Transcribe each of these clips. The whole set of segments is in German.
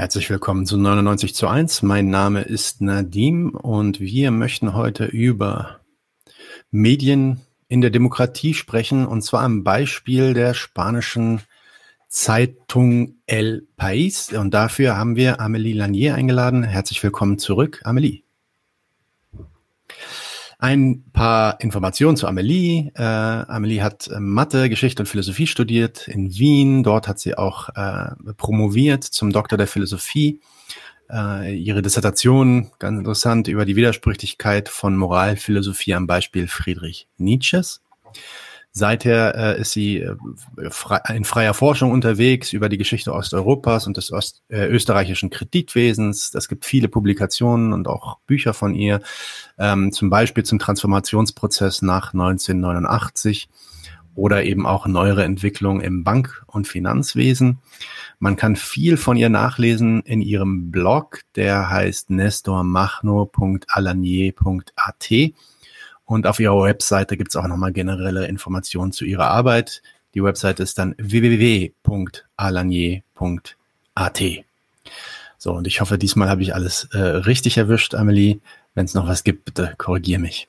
Herzlich willkommen zu 99 zu 1. Mein Name ist Nadim und wir möchten heute über Medien in der Demokratie sprechen und zwar am Beispiel der spanischen Zeitung El País. Und dafür haben wir Amélie Lanier eingeladen. Herzlich willkommen zurück, Amélie. Ein paar Informationen zu Amelie. Äh, Amelie hat äh, Mathe, Geschichte und Philosophie studiert in Wien. Dort hat sie auch äh, promoviert zum Doktor der Philosophie. Äh, ihre Dissertation, ganz interessant, über die Widersprüchlichkeit von Moralphilosophie am Beispiel Friedrich Nietzsches. Seither äh, ist sie äh, frei, in freier Forschung unterwegs über die Geschichte Osteuropas und des Ost, äh, österreichischen Kreditwesens. Es gibt viele Publikationen und auch Bücher von ihr, ähm, zum Beispiel zum Transformationsprozess nach 1989 oder eben auch neuere Entwicklungen im Bank- und Finanzwesen. Man kann viel von ihr nachlesen in ihrem Blog, der heißt nestormachno.alanier.at. Und auf ihrer Webseite gibt es auch nochmal generelle Informationen zu ihrer Arbeit. Die Webseite ist dann www.alanier.at. So, und ich hoffe, diesmal habe ich alles äh, richtig erwischt, Amelie. Wenn es noch was gibt, bitte korrigier mich.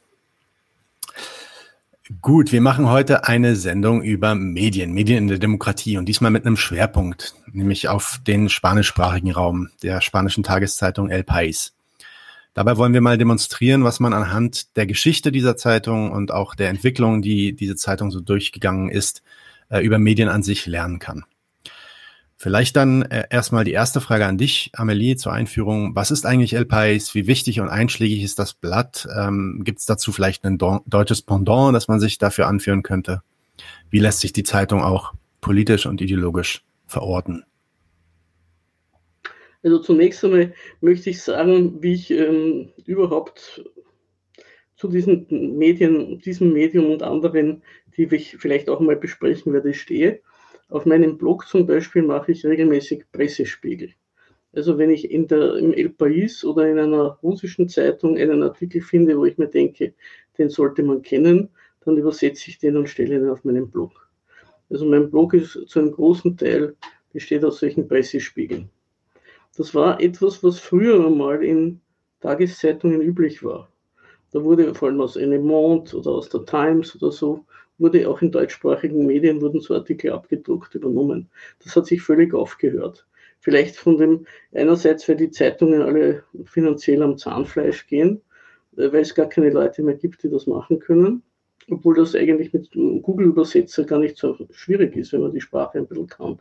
Gut, wir machen heute eine Sendung über Medien, Medien in der Demokratie und diesmal mit einem Schwerpunkt, nämlich auf den spanischsprachigen Raum der spanischen Tageszeitung El País. Dabei wollen wir mal demonstrieren, was man anhand der Geschichte dieser Zeitung und auch der Entwicklung, die diese Zeitung so durchgegangen ist, äh, über Medien an sich lernen kann. Vielleicht dann äh, erstmal die erste Frage an dich, Amelie, zur Einführung. Was ist eigentlich El País? Wie wichtig und einschlägig ist das Blatt? Ähm, Gibt es dazu vielleicht ein deutsches Pendant, das man sich dafür anführen könnte? Wie lässt sich die Zeitung auch politisch und ideologisch verorten? Also zunächst einmal möchte ich sagen, wie ich ähm, überhaupt zu diesen Medien, diesem Medium und anderen, die ich vielleicht auch mal besprechen werde, stehe. Auf meinem Blog zum Beispiel mache ich regelmäßig Pressespiegel. Also wenn ich in der, im El País oder in einer russischen Zeitung einen Artikel finde, wo ich mir denke, den sollte man kennen, dann übersetze ich den und stelle ihn auf meinen Blog. Also mein Blog ist zu einem großen Teil besteht aus solchen Pressespiegeln. Das war etwas, was früher einmal in Tageszeitungen üblich war. Da wurde vor allem aus Le Monde oder aus der Times oder so, wurde auch in deutschsprachigen Medien wurden so Artikel abgedruckt, übernommen. Das hat sich völlig aufgehört. Vielleicht von dem, einerseits, weil die Zeitungen alle finanziell am Zahnfleisch gehen, äh, weil es gar keine Leute mehr gibt, die das machen können. Obwohl das eigentlich mit Google-Übersetzer gar nicht so schwierig ist, wenn man die Sprache ein bisschen kann.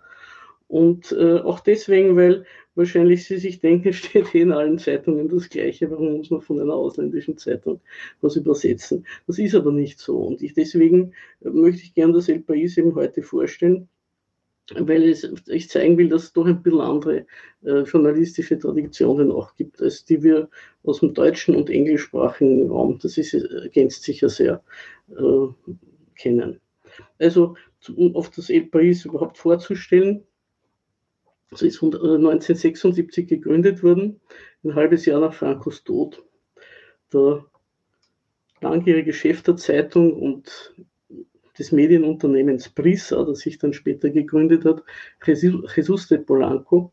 Und äh, auch deswegen, weil wahrscheinlich Sie sich denken, steht eh in allen Zeitungen das Gleiche, warum muss man von einer ausländischen Zeitung was übersetzen? Das ist aber nicht so. Und ich, deswegen möchte ich gerne das El País eben heute vorstellen, weil es, ich zeigen will, dass es doch ein bisschen andere äh, journalistische Traditionen auch gibt, als die wir aus dem deutschen und englischsprachigen Raum, das ist, ergänzt sich ja sehr, äh, kennen. Also, um auf das El País überhaupt vorzustellen, Sie ist 1976 äh, gegründet worden, ein halbes Jahr nach Frankos Tod. Der langjährige Chef der Zeitung und des Medienunternehmens Prisa, das sich dann später gegründet hat, Jesus de Polanco,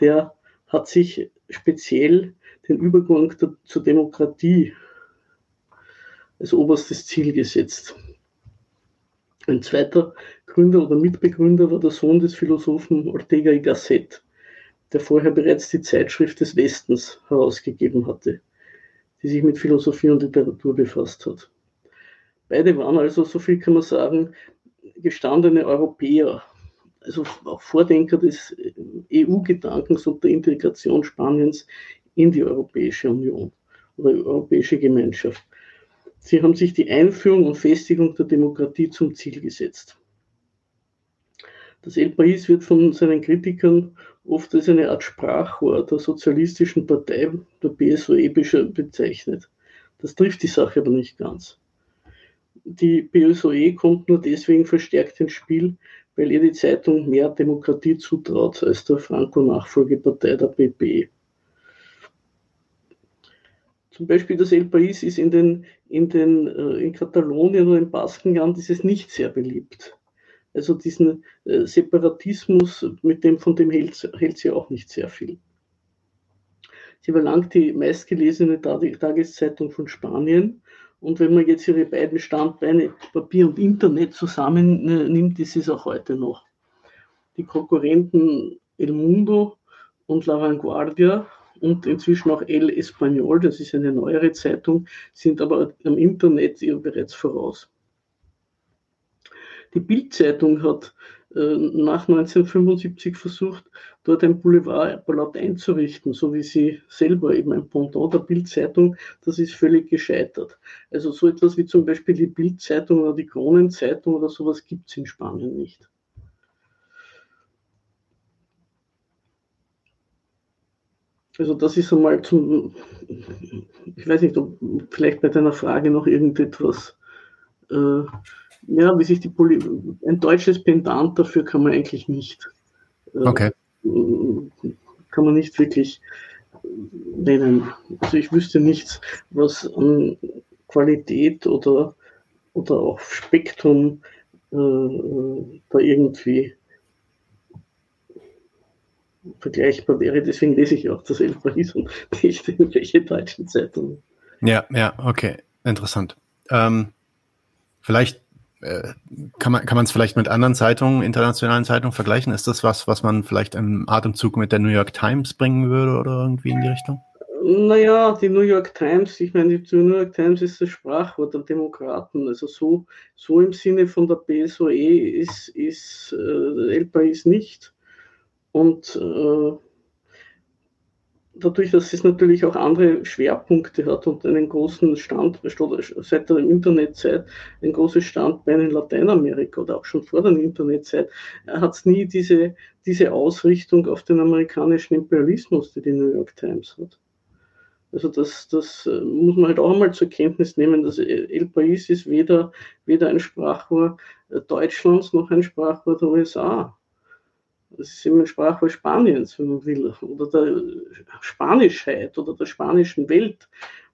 der hat sich speziell den Übergang zur Demokratie als oberstes Ziel gesetzt. Ein zweiter Gründer oder Mitbegründer war der Sohn des Philosophen Ortega y Gasset, der vorher bereits die Zeitschrift des Westens herausgegeben hatte, die sich mit Philosophie und Literatur befasst hat. Beide waren also, so viel kann man sagen, gestandene Europäer, also auch Vordenker des EU-Gedankens und der Integration Spaniens in die Europäische Union oder Europäische Gemeinschaft. Sie haben sich die Einführung und Festigung der Demokratie zum Ziel gesetzt. Das El País wird von seinen Kritikern oft als eine Art Sprachrohr der sozialistischen Partei, der PSOE, bezeichnet. Das trifft die Sache aber nicht ganz. Die PSOE kommt nur deswegen verstärkt ins Spiel, weil ihr die Zeitung mehr Demokratie zutraut als der Franco-Nachfolgepartei der PP. Zum Beispiel das El País ist in, den, in, den, äh, in Katalonien oder im Baskenland ist es nicht sehr beliebt. Also diesen äh, Separatismus, mit dem, von dem hält, hält sie auch nicht sehr viel. Sie war lang die meistgelesene Tageszeitung von Spanien. Und wenn man jetzt ihre beiden Standbeine, Papier und Internet, zusammennimmt, ist es auch heute noch. Die Konkurrenten El Mundo und La Vanguardia und inzwischen auch El Español, das ist eine neuere Zeitung, sind aber am Internet ihr bereits voraus. Die Bildzeitung hat äh, nach 1975 versucht, dort ein Boulevardblatt einzurichten, so wie sie selber eben ein Pendant der Bildzeitung, das ist völlig gescheitert. Also so etwas wie zum Beispiel die Bildzeitung oder die Kronenzeitung oder sowas gibt es in Spanien nicht. Also das ist einmal zum, ich weiß nicht, ob vielleicht bei deiner Frage noch irgendetwas, äh, ja, wie sich die Poli ein deutsches Pendant dafür kann man eigentlich nicht. Äh, okay. Kann man nicht wirklich nennen. Also ich wüsste nichts, was an Qualität oder, oder auch Spektrum äh, da irgendwie vergleichbar wäre. Deswegen lese ich auch das El País und nicht irgendwelche deutschen Zeitungen. Ja, ja, okay, interessant. Ähm, vielleicht kann man kann es vielleicht mit anderen Zeitungen, internationalen Zeitungen vergleichen? Ist das was, was man vielleicht im Atemzug mit der New York Times bringen würde oder irgendwie in die Richtung? Naja, die New York Times, ich meine, die New York Times ist das Sprachwort der Demokraten. Also so, so im Sinne von der BSOE ist, ist äh, El País nicht. Und äh, dadurch, dass es natürlich auch andere Schwerpunkte hat und einen großen Stand, seit der Internetzeit, ein großes Standbein in Lateinamerika oder auch schon vor der Internetzeit, hat es nie diese, diese Ausrichtung auf den amerikanischen Imperialismus, die die New York Times hat. Also das, das äh, muss man halt auch einmal zur Kenntnis nehmen, dass El País ist weder, weder ein Sprachrohr Deutschlands noch ein Sprachrohr der USA. Das ist immer Sprache Spaniens, wenn man will, oder der Spanischheit oder der spanischen Welt.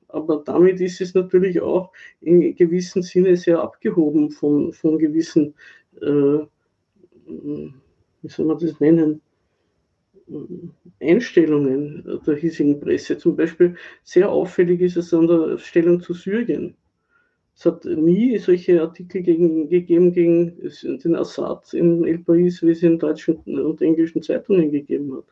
Aber damit ist es natürlich auch in gewissem Sinne sehr abgehoben von, von gewissen, äh, wie soll man das nennen, Einstellungen der hiesigen Presse. Zum Beispiel sehr auffällig ist es an der Stellung zu Syrien. Es hat nie solche Artikel gegen, gegeben gegen den Assad in El País, wie es in deutschen und englischen Zeitungen gegeben hat.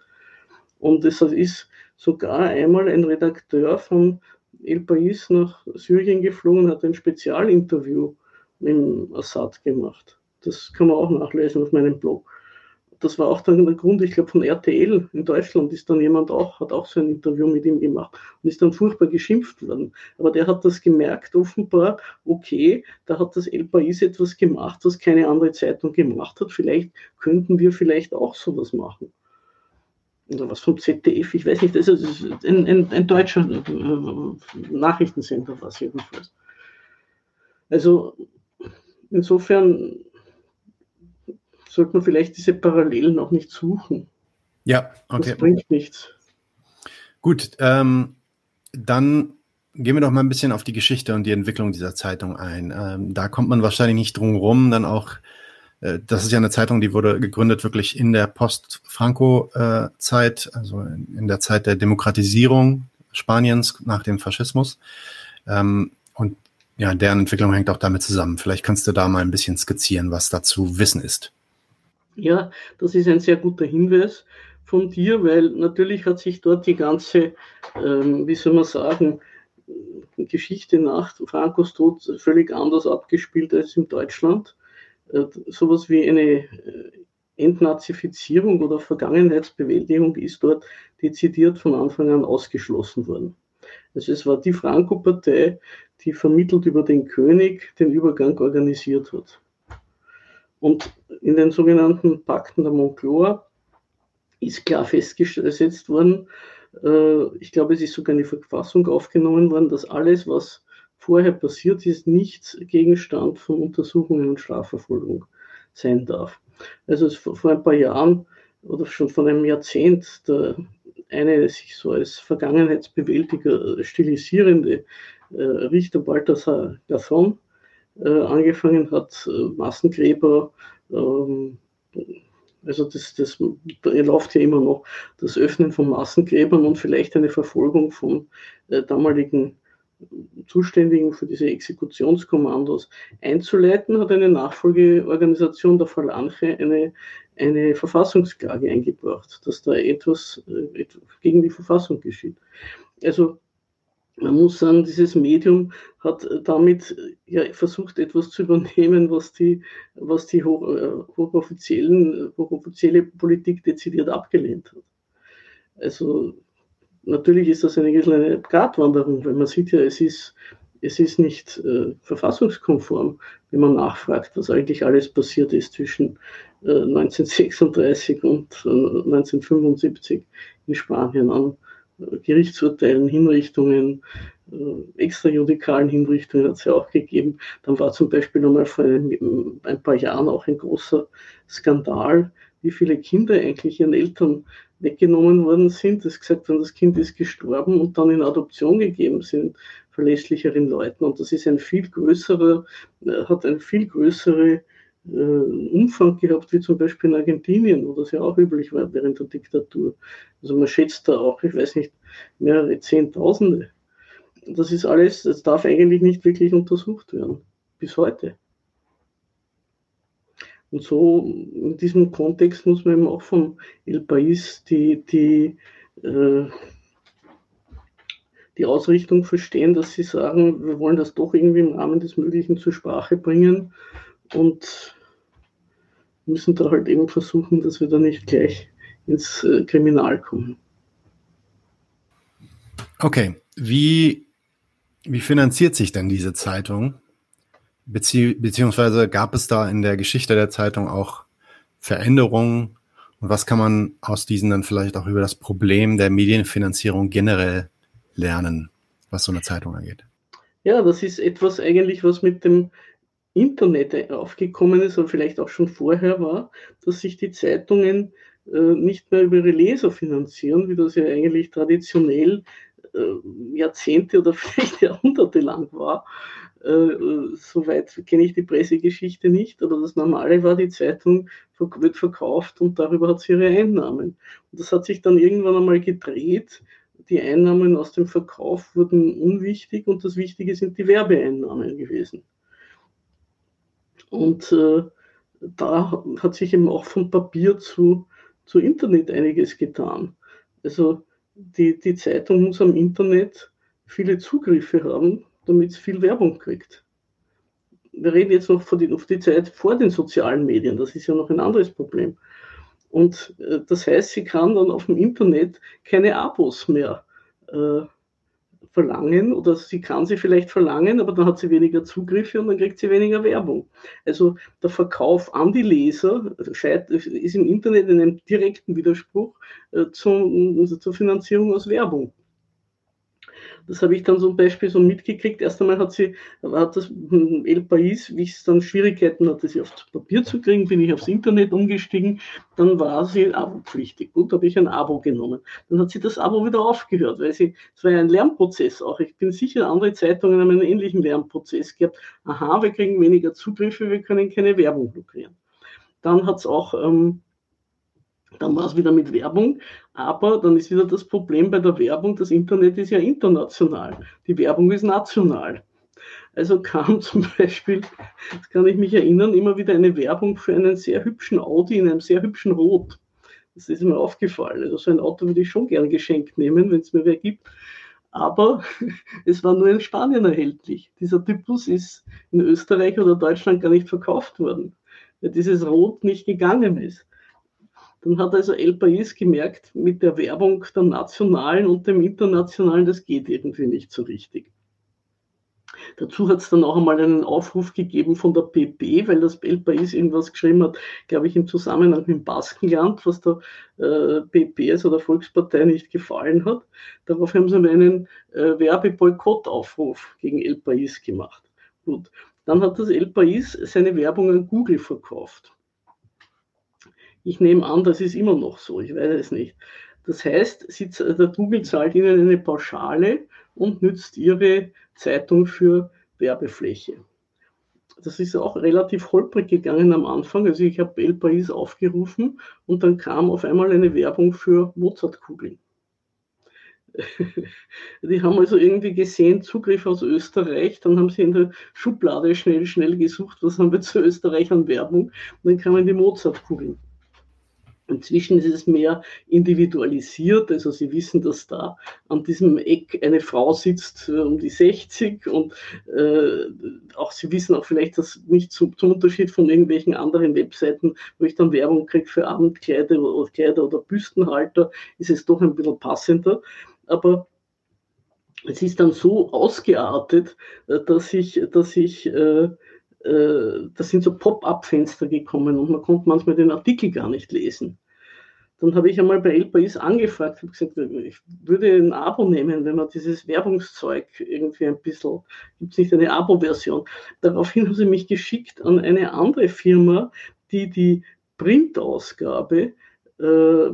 Und es ist sogar einmal ein Redakteur von El País nach Syrien geflogen und hat ein Spezialinterview mit Assad gemacht. Das kann man auch nachlesen auf meinem Blog das war auch dann der Grund, ich glaube, von RTL in Deutschland ist dann jemand auch, hat auch so ein Interview mit ihm gemacht und ist dann furchtbar geschimpft worden. Aber der hat das gemerkt, offenbar, okay, da hat das El País etwas gemacht, was keine andere Zeitung gemacht hat. Vielleicht könnten wir vielleicht auch sowas machen. Oder was vom ZDF, ich weiß nicht, das ist ein, ein, ein deutscher äh, Nachrichtensender war es jedenfalls. Also insofern sollte man vielleicht diese Parallelen auch nicht suchen. Ja, okay. Das bringt nichts. Gut, ähm, dann gehen wir doch mal ein bisschen auf die Geschichte und die Entwicklung dieser Zeitung ein. Ähm, da kommt man wahrscheinlich nicht drum rum, dann auch, äh, das ist ja eine Zeitung, die wurde gegründet wirklich in der Post-Franco-Zeit, also in, in, der Zeit der Demokratisierung Spaniens nach dem Faschismus. Ähm, und ja, deren Entwicklung hängt auch damit zusammen. Vielleicht kannst du da mal ein bisschen skizzieren, was dazu Wissen ist. Ja, das ist ein sehr guter Hinweis von dir, weil natürlich hat sich dort die ganze, ähm, wie soll man sagen, Geschichte nach Frankos Tod völlig anders abgespielt als in Deutschland. Äh, sowas wie eine äh, Entnazifizierung oder Vergangenheitsbewältigung ist dort dezidiert von Anfang an ausgeschlossen worden. Also es war die Franco-Partei, die vermittelt über den König den Übergang organisiert hat. Und in den sogenannten Pakten der Moncloa ist klar festgesetzt worden, äh, ich glaube, es ist sogar in die Verfassung aufgenommen worden, dass alles, was vorher passiert ist, nicht Gegenstand von Untersuchungen und Strafverfolgung sein darf. Also vor ein paar Jahren oder schon vor einem Jahrzehnt der eine sich so als Vergangenheitsbewältiger stilisierende äh, Richter Balthasar Gathon äh, angefangen hat, äh, Massengräber Ähm, also das, das läuft ja immer noch das Öffnen von Massengräbern und vielleicht eine Verfolgung von äh, damaligen Zuständigen für diese Exekutionskommandos einzuleiten, hat eine Nachfolgeorganisation der Falange eine, eine Verfassungsklage eingebracht, dass da etwas, äh, gegen die Verfassung geschieht. Also man muss sagen, dieses Medium hat damit ja, versucht, etwas zu übernehmen, was die, was die hoch, äh, hochoffiziellen, hochoffizielle Politik dezidiert abgelehnt hat. Also natürlich ist das eine kleine Gratwanderung, weil man sieht ja, es ist, es ist nicht äh, verfassungskonform, wenn man nachfragt, was eigentlich alles passiert ist zwischen äh, 1936 und äh, 1975 in Spanien an äh, Gerichtsurteilen, Hinrichtungen, äh, extrajudikalen Hinrichtungen hat es ja auch gegeben. Dann war zum Beispiel nochmal vor ein, ein paar Jahren auch ein großer Skandal, wie viele Kinder eigentlich ihren Eltern weggenommen worden sind, dass gesagt worden, das Kind ist gestorben und dann in Adoption gegeben sind verlässlicheren Leuten. Und das ist ein viel größerer, äh, hat ein viel größere Umfang gehabt, wie zum Beispiel in Argentinien, wo das ja auch üblich war während der Diktatur. Also man schätzt da auch, ich weiß nicht, mehrere Zehntausende. Das ist alles, das darf eigentlich nicht wirklich untersucht werden, bis heute. Und so in diesem Kontext muss man eben auch von El País die, die, äh, die Ausrichtung verstehen, dass sie sagen, wir wollen das doch irgendwie im Rahmen des Möglichen zur Sprache bringen und müssen da halt eben versuchen, dass wir da nicht gleich ins äh, Kriminal kommen. Okay, wie, wie finanziert sich denn diese Zeitung? Bezieh beziehungsweise gab es da in der Geschichte der Zeitung auch Veränderungen? Und was kann man aus diesen dann vielleicht auch über das Problem der Medienfinanzierung generell lernen, was so eine Zeitung angeht? Ja, das ist etwas eigentlich, was mit dem Internet aufgekommen ist, aber vielleicht auch schon vorher war, dass sich die Zeitungen äh, nicht mehr über ihre Leser finanzieren, wie das ja eigentlich traditionell äh, Jahrzehnte oder vielleicht Jahrhunderte lang war, äh, soweit kenne ich die Pressegeschichte nicht, aber das Normale war, die Zeitung wird verkauft und darüber hat sie ihre Einnahmen. Und das hat sich dann irgendwann einmal gedreht. Die Einnahmen aus dem Verkauf wurden unwichtig und das Wichtige sind die Werbeeinnahmen gewesen. Und äh, da hat sich eben auch von Papier zu, zu Internet einiges getan. Also die, die Zeitung muss am Internet viele Zugriffe haben, damit es viel Werbung kriegt. Wir reden jetzt noch die, auf die Zeit vor den sozialen Medien, das ist ja noch ein anderes Problem. Und äh, das heißt, sie kann dann auf dem Internet keine Abos mehr äh, verlangen oder sie kann sie vielleicht verlangen, aber dann hat sie weniger Zugriffe und dann kriegt sie weniger Werbung. Also der Verkauf an die Leser ist im Internet in einem direkten Widerspruch äh, zum, also zur Finanzierung aus Werbung. Das habe ich dann zum Beispiel so mitgekriegt. Erst einmal hat sie, hat das hm, El País, wie es dann Schwierigkeiten hatte, sie aufs Papier zu kriegen, bin ich aufs Internet umgestiegen. Dann war sie abopflichtig. Gut, habe ich ein Abo genommen. Dann hat sie das Abo wieder aufgehört, weil sie, es war ja ein Lernprozess auch. Ich bin sicher, andere Zeitungen haben einen ähnlichen Lernprozess gehabt. Aha, wir kriegen weniger Zugriffe, wir können keine Werbung blockieren. Dann hat es auch ähm, dann war es wieder mit Werbung, aber dann ist wieder das Problem bei der Werbung, das Internet ist ja international, die Werbung ist national. Also kam zum Beispiel, das kann ich mich erinnern, immer wieder eine Werbung für einen sehr hübschen Audi in einem sehr hübschen Rot. Das ist mir aufgefallen. Also so ein Auto würde ich schon gern geschenkt nehmen, wenn es mir wer gibt. Aber es war nur in Spanien erhältlich. Dieser Typus ist in Österreich oder Deutschland gar nicht verkauft worden, weil dieses Rot nicht gegangen ist. Dann hat also El País gemerkt, mit der Werbung der nationalen und dem internationalen, das geht irgendwie nicht so richtig. Dazu hat es dann auch einmal einen Aufruf gegeben von der PP, weil das El País irgendwas geschrieben hat, glaube ich, im Zusammenhang mit dem Baskenland, was der äh, PP, also der Volkspartei, nicht gefallen hat. Darauf haben sie einen äh, Werbeboykottaufruf gegen El País gemacht. Gut, dann hat das El País seine Werbung an Google verkauft. Ich nehme an, das ist immer noch so, ich weiß es nicht. Das heißt, sie, der Google zahlt Ihnen eine Pauschale und nützt Ihre Zeitung für Werbefläche. das ist auch relativ holprig gegangen am Anfang. Also ich habe El País aufgerufen und dann kam auf einmal eine Werbung für Mozartkugeln. Die haben also irgendwie gesehen, Zugriff aus Österreich, dann haben sie in der Schublade schnell, schnell gesucht, was haben wir zu Österreich an Werbung, und dann kamen die Mozartkugeln. Inzwischen ist es mehr individualisiert, also Sie wissen, dass da an diesem Eck eine Frau sitzt äh, um die 60 und äh, auch Sie wissen auch vielleicht, dass nicht zum, zum, Unterschied von irgendwelchen anderen Webseiten, wo ich dann Werbung kriege für Abendkleider oder, Kleider oder Büstenhalter, ist es doch ein bisschen passender. Aber es ist dann so ausgeartet, äh, dass ich, dass ich äh, äh, da sind so Pop-up-Fenster gekommen und man konnte manchmal den Artikel gar nicht lesen. Dann habe ich einmal bei El País angefragt, habe gesagt, ich würde ein Abo nehmen, wenn man dieses Werbungszeug irgendwie ein bisschen, gibt es nicht eine Abo-Version. Daraufhin haben sie mich geschickt an eine andere Firma, die die Printausgabe äh,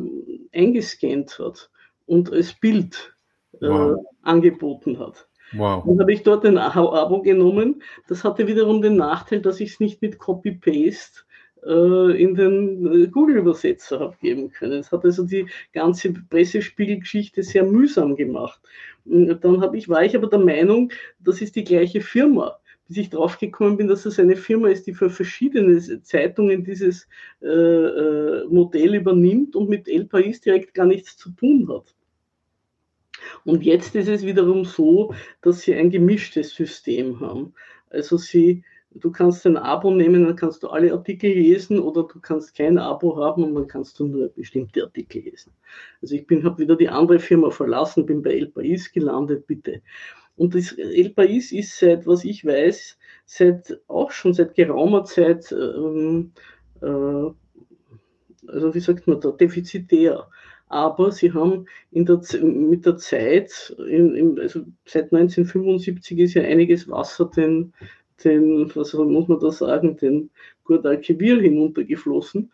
eingescannt hat und als Bild äh, wow. angeboten hat. Wow. Dann habe ich dort ein Abo genommen. Das hatte wiederum den Nachteil, dass ich es nicht mit Copy-Paste äh, in den äh, Google-Übersetzer habe geben können. Es hat also die ganze Pressespiegelgeschichte sehr mühsam gemacht. Und dann habe ich, war ich aber der Meinung, das ist die gleiche Firma bis ich draufgekommen bin, dass es eine Firma ist, die für verschiedene Zeitungen dieses äh, äh, Modell übernimmt und mit El País direkt gar nichts zu tun hat. Und jetzt ist es wiederum so, dass sie ein gemischtes System haben. Also sie, du kannst ein Abo nehmen, dann kannst du alle Artikel lesen oder du kannst kein Abo haben und dann kannst du nur bestimmte Artikel lesen. Also ich habe wieder die andere Firma verlassen, bin bei El País gelandet, bitte. Und das El País ist seit, was ich weiß, seit auch schon seit geraumer Zeit, ähm, äh, also wie sagt man da, defizitär aber sie haben der, mit der Zeit, in, in, also seit 1975 ist ja einiges Wasser den, den was muss man da sagen, den Guadalquivir hinuntergeflossen.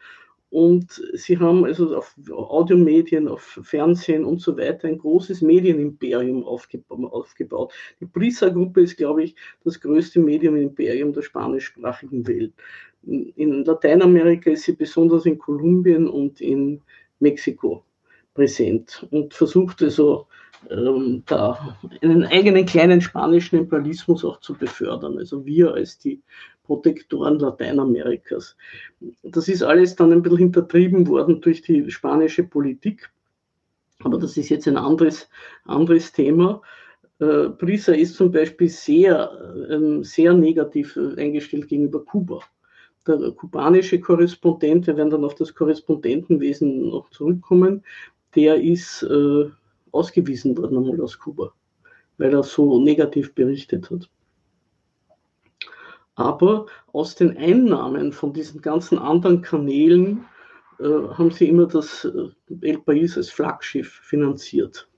Und sie haben also auf Audiomedien, auf Fernsehen und so weiter ein großes Medienimperium aufgebaut. Die Prisa-Gruppe ist, glaube ich, das größte Medienimperium der spanischsprachigen Welt. In Lateinamerika ist sie besonders in Kolumbien und in Mexiko präsent und versuchte so ähm, da einen eigenen kleinen spanischen Imperialismus auch zu befördern. Also wir als die Protektoren Lateinamerikas. Das ist alles dann ein bisschen hintertrieben worden durch die spanische Politik. Aber das ist jetzt ein anderes, anderes Thema. Äh, Prisa ist zum Beispiel sehr, äh, sehr negativ eingestellt gegenüber Kuba. Der kubanische Korrespondent, wir werden dann auf das Korrespondentenwesen noch zurückkommen, der ist äh, ausgewiesen worden einmal aus Kuba, weil er so negativ berichtet hat. Aber aus den Einnahmen von diesen ganzen anderen Kanälen äh, haben sie immer das äh, El País als Flaggschiff finanziert.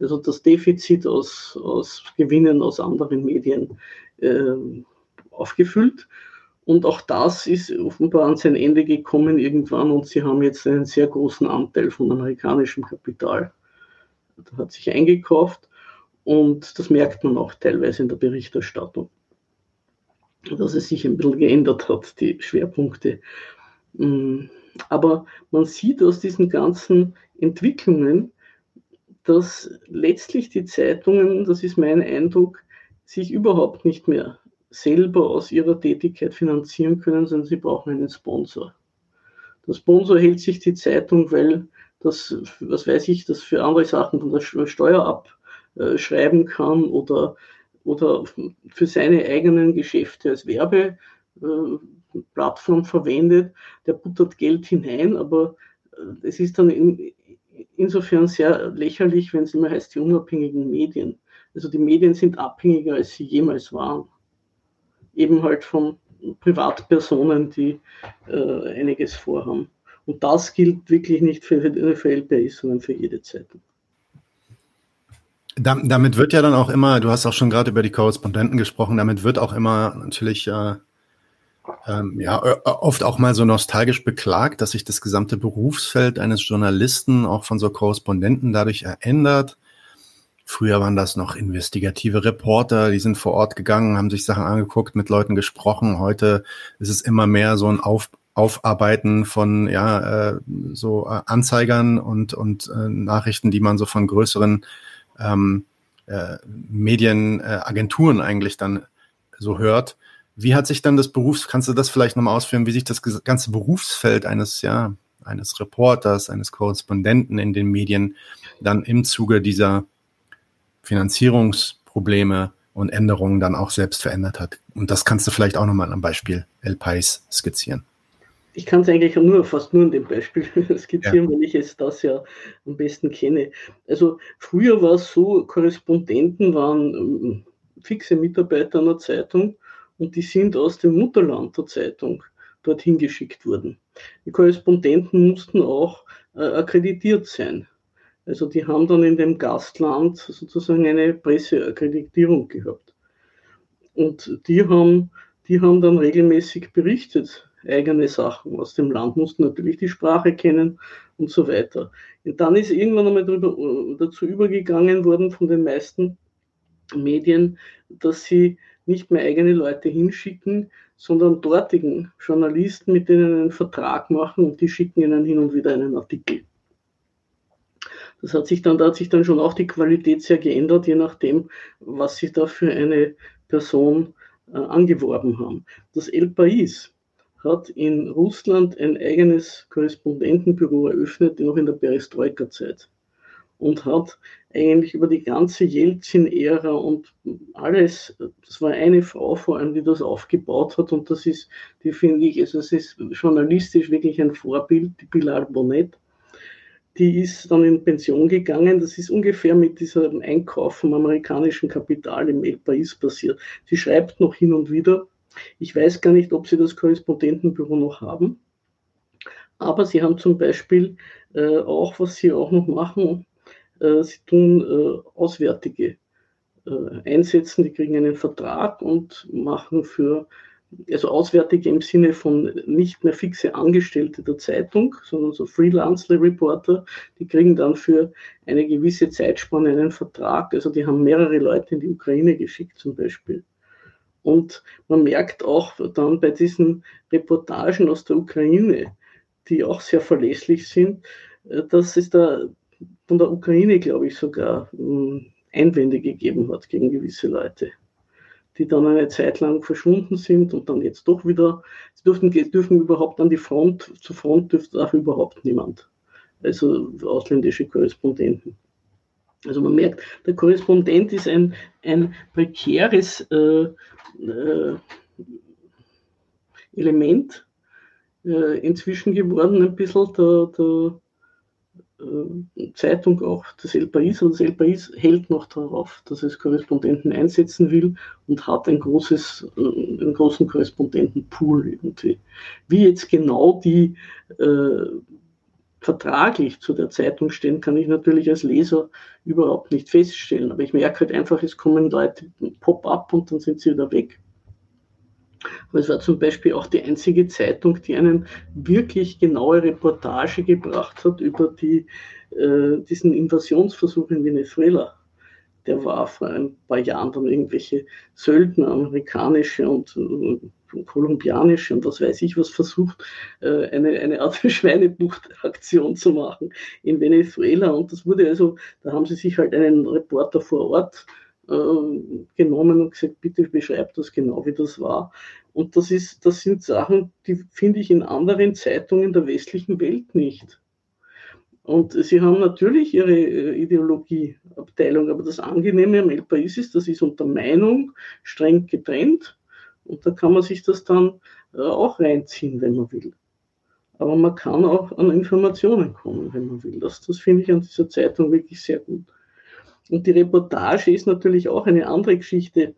Also das Defizit aus, aus Gewinnen aus anderen Medien äh, aufgefüllt. Und auch das ist offenbar an sein Ende gekommen irgendwann und sie haben jetzt einen sehr großen Anteil von amerikanischem Kapital. Da hat sich eingekauft und das merkt man auch teilweise in der Berichterstattung, dass es sich ein bisschen geändert hat, die Schwerpunkte. Mm, aber man sieht aus diesen ganzen Entwicklungen, dass letztlich die Zeitungen, das ist mein Eindruck, sich überhaupt nicht mehr selber aus ihrer Tätigkeit finanzieren können, sondern sie brauchen einen Sponsor. Der Sponsor hält sich die Zeitung, weil das, was weiß ich, das für andere Sachen von der Steuer abschreiben kann oder, oder für seine eigenen Geschäfte als Werbeplattform verwendet. Der buttert Geld hinein, aber äh, es ist dann in, insofern sehr lächerlich, wenn es immer heißt, die unabhängigen Medien. Also die Medien sind abhängiger, als sie jemals waren eben halt von Privatpersonen, die äh, einiges vorhaben. Und das gilt wirklich nicht für, für LPI, sondern für jede Zeitung. damit wird ja dann auch immer, du hast auch schon gerade über die Korrespondenten gesprochen, damit wird auch immer natürlich äh, ähm, ja, oft auch mal so nostalgisch beklagt, dass sich das gesamte Berufsfeld eines Journalisten auch von so Korrespondenten dadurch ändert. Früher waren das noch investigative Reporter, die sind vor Ort gegangen, haben sich Sachen angeguckt, mit Leuten gesprochen. Heute ist es immer mehr so ein Auf, Aufarbeiten von ja äh, so äh, Anzeigern und und äh, Nachrichten, die man so von größeren ähm, äh, Medienagenturen eigentlich dann so hört. Wie hat sich dann das Berufs, kannst du das vielleicht nochmal ausführen, wie sich das ganze Berufsfeld eines, ja, eines Reporters, eines Korrespondenten in den Medien dann im Zuge dieser Finanzierungsprobleme und Änderungen dann auch selbst verändert hat? Und das kannst du vielleicht auch nochmal am Beispiel El Pais skizzieren. Ich kann es eigentlich nur fast nur in dem Beispiel skizzieren, ja. weil ich es das ja am besten kenne. Also früher war es so, Korrespondenten waren ähm, fixe Mitarbeiter einer Zeitung und die sind aus dem Mutterland der Zeitung dorthin geschickt worden. Die Korrespondenten mussten auch äh, akkreditiert sein. Also die haben dann in dem Gastland sozusagen eine Presseakkreditierung gehabt. Und die haben, die haben dann regelmäßig berichtet, eigene Sachen aus dem Land, mussten natürlich die Sprache kennen und so weiter. Und dann ist irgendwann einmal darüber, dazu übergegangen worden von den meisten Medien, dass sie nicht mehr eigene Leute hinschicken, sondern dortigen Journalisten, mit denen einen Vertrag machen und die schicken ihnen hin und wieder einen Artikel. Das hat sich dann, da hat sich dann schon auch die Qualität sehr geändert, je nachdem, was sie da für eine Person äh, angeworben haben. Das El Pais hat in Russland ein eigenes Korrespondentenbüro eröffnet, noch in der Perestroika-Zeit und hat eigentlich über die ganze Jelzin-Ära und alles, das war eine Frau vor allem, die das aufgebaut hat und das ist, die finde ich, also es ist journalistisch wirklich ein Vorbild, die Pilar Bonet. Die ist dann in Pension gegangen. Das ist ungefähr mit diesem Einkauf vom amerikanischen Kapital im El Pais passiert. Sie schreibt noch hin und wieder. Ich weiß gar nicht, ob sie das Korrespondentenbüro noch haben. Aber sie haben zum Beispiel äh, auch, was sie auch noch machen, äh, sie tun äh, Auswärtige äh, einsetzen, die kriegen einen Vertrag und machen für, also Auswärtige im Sinne von nicht mehr fixe Angestellte der Zeitung, sondern so Freelance-Reporter, die kriegen dann für eine gewisse Zeitspanne einen Vertrag. Also die haben mehrere Leute in die Ukraine geschickt zum Beispiel. Und man merkt auch dann bei diesen Reportagen aus der Ukraine, die auch sehr verlässlich sind, dass es da von der Ukraine, glaube ich, sogar hm, Einwände gegeben hat gegen gewisse Leute, die dann eine Zeit lang verschwunden sind und dann jetzt doch wieder, sie dürfen, dürfen überhaupt an die Front, zur Front dürfte auch überhaupt niemand. Also ausländische Korrespondenten. Also man merkt, der Korrespondent ist ein, ein prekäres äh, äh, Element äh, inzwischen geworden, ein bisschen der, der Zeitung auch das El País und das El País hält noch darauf, dass es Korrespondenten einsetzen will und hat ein großes, äh, einen großen Korrespondentenpool irgendwie. Wie jetzt genau die äh, vertraglich zu der Zeitung stehen, kann ich natürlich als Leser überhaupt nicht feststellen. Aber ich merke halt einfach, es kommen Leute pop-up und dann sind sie wieder weg. Aber es war zum Beispiel auch die einzige Zeitung, die einen wirklich genaue Reportage gebracht hat über die, äh, diesen Invasionsversuch in Venezuela. Der war vor ein paar Jahren dann irgendwelche Söldner, amerikanische und äh, kolumbianische und was weiß ich was versucht, äh, eine, eine Art Schweinebuchtaktion zu machen in Venezuela. Und das wurde also, da haben sie sich halt einen Reporter vor Ort genommen und gesagt, bitte beschreibt das genau, wie das war. Und das, ist, das sind Sachen, die finde ich in anderen Zeitungen der westlichen Welt nicht. Und sie haben natürlich ihre äh, Ideologieabteilung, aber das Angenehme am El ist, das ist unter Meinung streng getrennt und da kann man sich das dann äh, auch reinziehen, wenn man will. Aber man kann auch an Informationen kommen, wenn man will. Das, das finde ich an dieser Zeitung wirklich sehr gut. Und die Reportage ist natürlich auch eine andere Geschichte.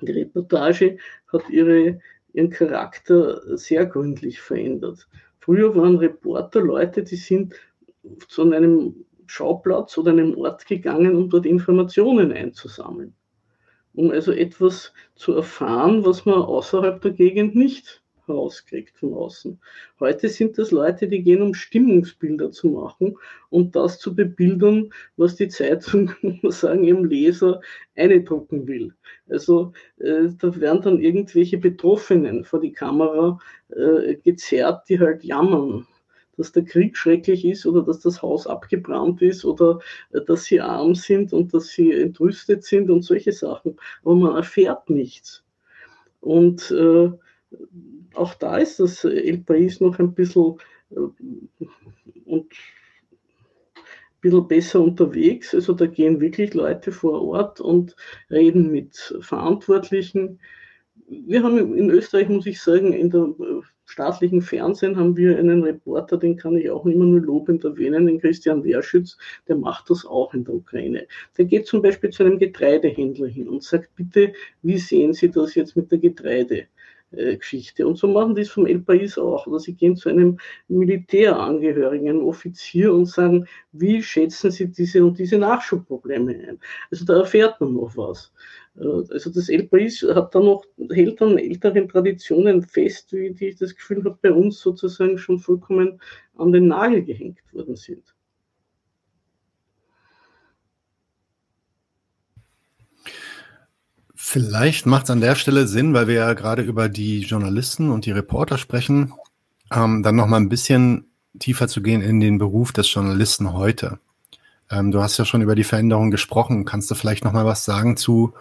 Die Reportage hat ihre, ihren Charakter sehr gründlich verändert. Früher waren Reporter Leute, die sind zu einem Schauplatz oder einem Ort gegangen, um dort Informationen einzusammeln. Um also etwas zu erfahren, was man außerhalb der Gegend nicht rauskriegt von außen. Heute sind das Leute, die gehen, um Stimmungsbilder zu machen und das zu bebildern, was die Zeitung, muss sagen, ihrem Leser eindrucken will. Also äh, da werden dann irgendwelche Betroffenen vor die Kamera äh, gezerrt, die halt jammern dass der Krieg schrecklich ist oder dass das Haus abgebrannt ist oder äh, dass sie arm sind und dass sie entrüstet sind und solche Sachen. Aber man erfährt nichts. Und äh, auch da ist das El País noch ein bisschen äh, und ein bisschen besser unterwegs. Also da gehen wirklich Leute vor Ort und reden mit Verantwortlichen. Wir haben in Österreich, muss ich sagen, in der äh, staatlichen Fernsehen haben wir einen Reporter, den kann ich auch immer nur lobend erwähnen, den Christian Wehrschütz, der macht das auch in der Ukraine. Der geht zum Beispiel zu einem Getreidehändler hin und sagt, bitte, wie sehen Sie das jetzt mit der Getreide? Äh, Geschichte. Und so machen die es vom El País auch. Oder sie gehen zu einem Militärangehörigen, einem Offizier und sagen, wie schätzen Sie diese und diese Nachschubprobleme ein? Also da erfährt man noch was. Äh, also das El País hat dann noch, hält an älteren Traditionen fest, wie die ich das Gefühl habe, bei uns sozusagen schon vollkommen an den Nagel gehängt worden sind. Vielleicht macht es an der Stelle Sinn, weil wir ja gerade über die Journalisten und die Reporter sprechen, ähm, dann nochmal ein bisschen tiefer zu gehen in den Beruf des Journalisten heute. Ähm, du hast ja schon über die Veränderung gesprochen. Kannst du vielleicht nochmal was sagen zu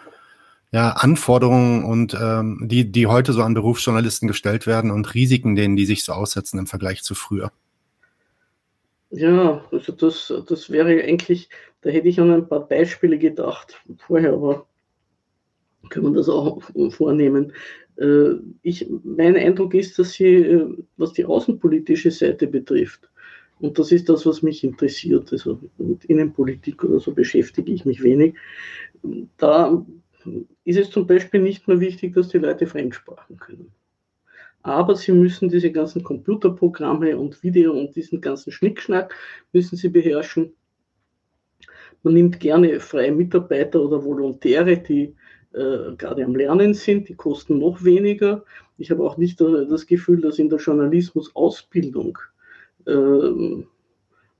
ja, Anforderungen und ähm, die, die heute so an Berufsjournalisten gestellt werden und Risiken, denen die sich so aussetzen im Vergleich zu früher? Ja, also das, das wäre eigentlich, da hätte ich an ein paar Beispiele gedacht vorher, aber können wir das auch vornehmen. Äh, ich, mein Eindruck ist, dass sie, äh, was die außenpolitische Seite betrifft, und das ist das, was mich interessiert, also mit Innenpolitik oder so beschäftige ich mich wenig, da ist es zum Beispiel nicht mehr wichtig, dass die Leute Fremdsprachen können. Aber sie müssen diese ganzen Computerprogramme und Video und diesen ganzen Schnickschnack müssen sie beherrschen. Man nimmt gerne freie Mitarbeiter oder Volontäre, die äh, gerade am Lernen sind, die kosten noch weniger. Ich habe auch nicht das Gefühl, dass in der Journalismus-Ausbildung äh,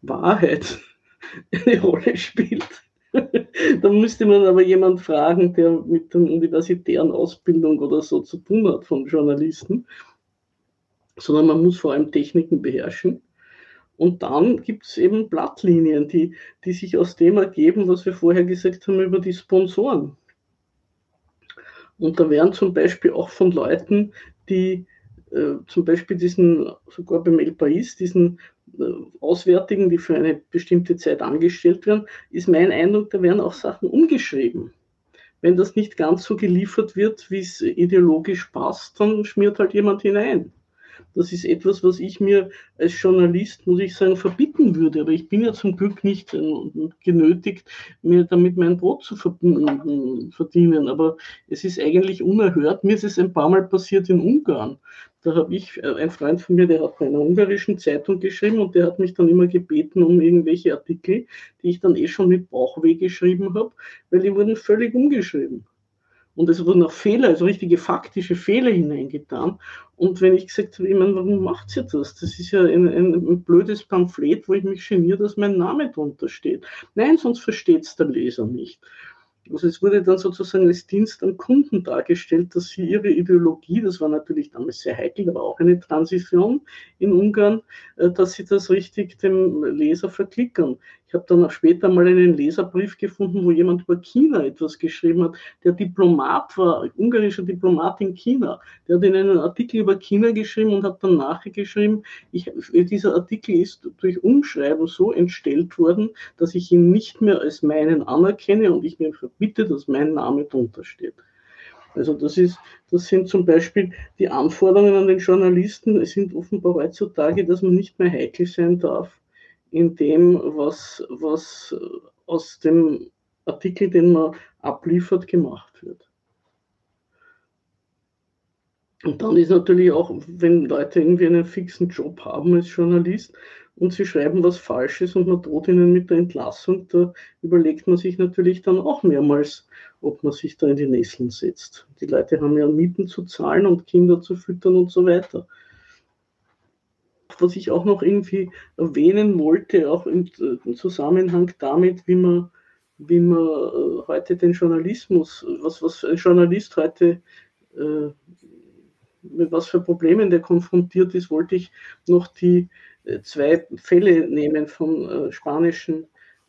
Wahrheit eine Rolle spielt. da müsste man aber jemand fragen, der mit der universitären Ausbildung oder so zu tun hat von Journalisten, sondern man muss vor allem Techniken beherrschen. Und dann gibt es eben Blattlinien, die, die sich aus dem ergeben, was wir vorher gesagt haben über die Sponsoren. Und da werden zum Beispiel auch von Leuten, die äh, zum Beispiel diesen, sogar beim El País, diesen äh, Auswärtigen, die für eine bestimmte Zeit angestellt werden, ist mein Eindruck, da werden auch Sachen umgeschrieben. Wenn das nicht ganz so geliefert wird, wie es ideologisch passt, dann schmiert halt jemand hinein. Das ist etwas, was ich mir als Journalist, muss ich sagen, verbieten würde. Aber ich bin ja zum Glück nicht äh, genötigt, mir damit mein Brot zu verdienen. Aber es ist eigentlich unerhört. Mir ist es ein paar Mal passiert in Ungarn. Da habe ich, äh, ein Freund von mir, der hat bei einer ungarischen Zeitung geschrieben und der hat mich dann immer gebeten um irgendwelche Artikel, die ich dann eh schon mit Bauchweh geschrieben habe, weil die wurden völlig umgeschrieben. Und es wurden auch Fehler, also richtige faktische Fehler hineingetan. Und wenn ich gesagt habe, ich meine, warum macht sie das? Das ist ja ein, ein, ein, blödes Pamphlet, wo ich mich geniere, dass mein Name drunter steht. Nein, sonst versteht es der Leser nicht. Also es wurde dann sozusagen als Dienst an Kunden dargestellt, dass sie ihre Ideologie, das war natürlich damals sehr heikel, aber auch eine Transition in Ungarn, äh, dass sie das richtig dem Leser verklickern. Ich habe dann auch später mal einen Leserbrief gefunden, wo jemand über China etwas geschrieben hat. Der Diplomat war, ungarischer Diplomat in China. Der hat in einen Artikel über China geschrieben und hat dann nachgeschrieben, ich, dieser Artikel ist durch Umschreiben so entstellt worden, dass ich ihn nicht mehr als meinen anerkenne und ich mir verbitte, dass mein Name drunter steht. Also das ist, das sind zum Beispiel die Anforderungen an den Journalisten. Es sind offenbar heutzutage, dass man nicht mehr heikel sein darf in dem, was, was aus dem Artikel, den man abliefert, gemacht wird. Und dann ist natürlich auch, wenn Leute irgendwie einen fixen Job haben als Journalist und sie schreiben was Falsches und man droht ihnen mit der Entlassung, da überlegt man sich natürlich dann auch mehrmals, ob man sich da in die Nesseln setzt. Die Leute haben ja Mieten zu zahlen und Kinder zu füttern und so weiter. Was ich auch noch irgendwie erwähnen wollte, auch im, Zusammenhang damit, wie man, wie man äh, heute den Journalismus, was, was ein Journalist heute äh, mit was für Problemen der konfrontiert ist, wollte ich noch die äh, zwei Fälle nehmen von äh, spanischen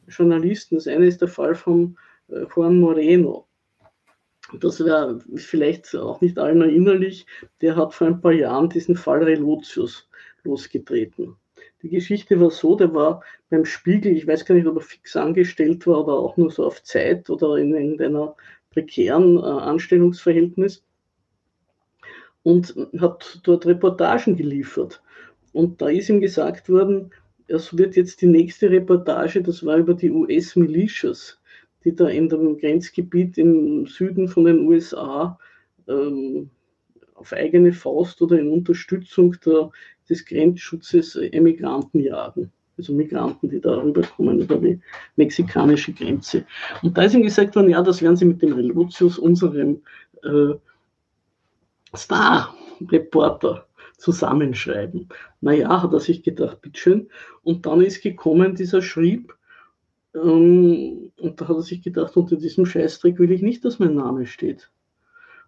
Journalisten. Das eine ist der Fall von äh, Juan Moreno. Das wäre vielleicht auch nicht allen erinnerlich. Der hat vor ein paar Jahren diesen Fall Relotius losgetreten. Die Geschichte war so, der war beim Spiegel, ich weiß gar nicht, ob er fix angestellt war oder auch nur so auf Zeit oder in irgendeiner prekären äh, Anstellungsverhältnis und hat dort Reportagen geliefert. Und da ist ihm gesagt worden, es wird jetzt die nächste Reportage, das war über die US-Militias, die da in dem Grenzgebiet im Süden von den USA ähm, auf eigene Faust oder in Unterstützung der, des Grenzschutzes Emigranten jagen. Also Migranten, die da rüberkommen über die mexikanische Grenze. Und da ist ihm gesagt worden, ja, das werden sie mit dem Relotius, unserem äh, Star-Reporter zusammenschreiben. Naja, hat er sich gedacht, bitteschön. Und dann ist gekommen dieser Schrieb, ähm, und da hat er sich gedacht, unter diesem Scheißdreck will ich nicht, dass mein Name steht.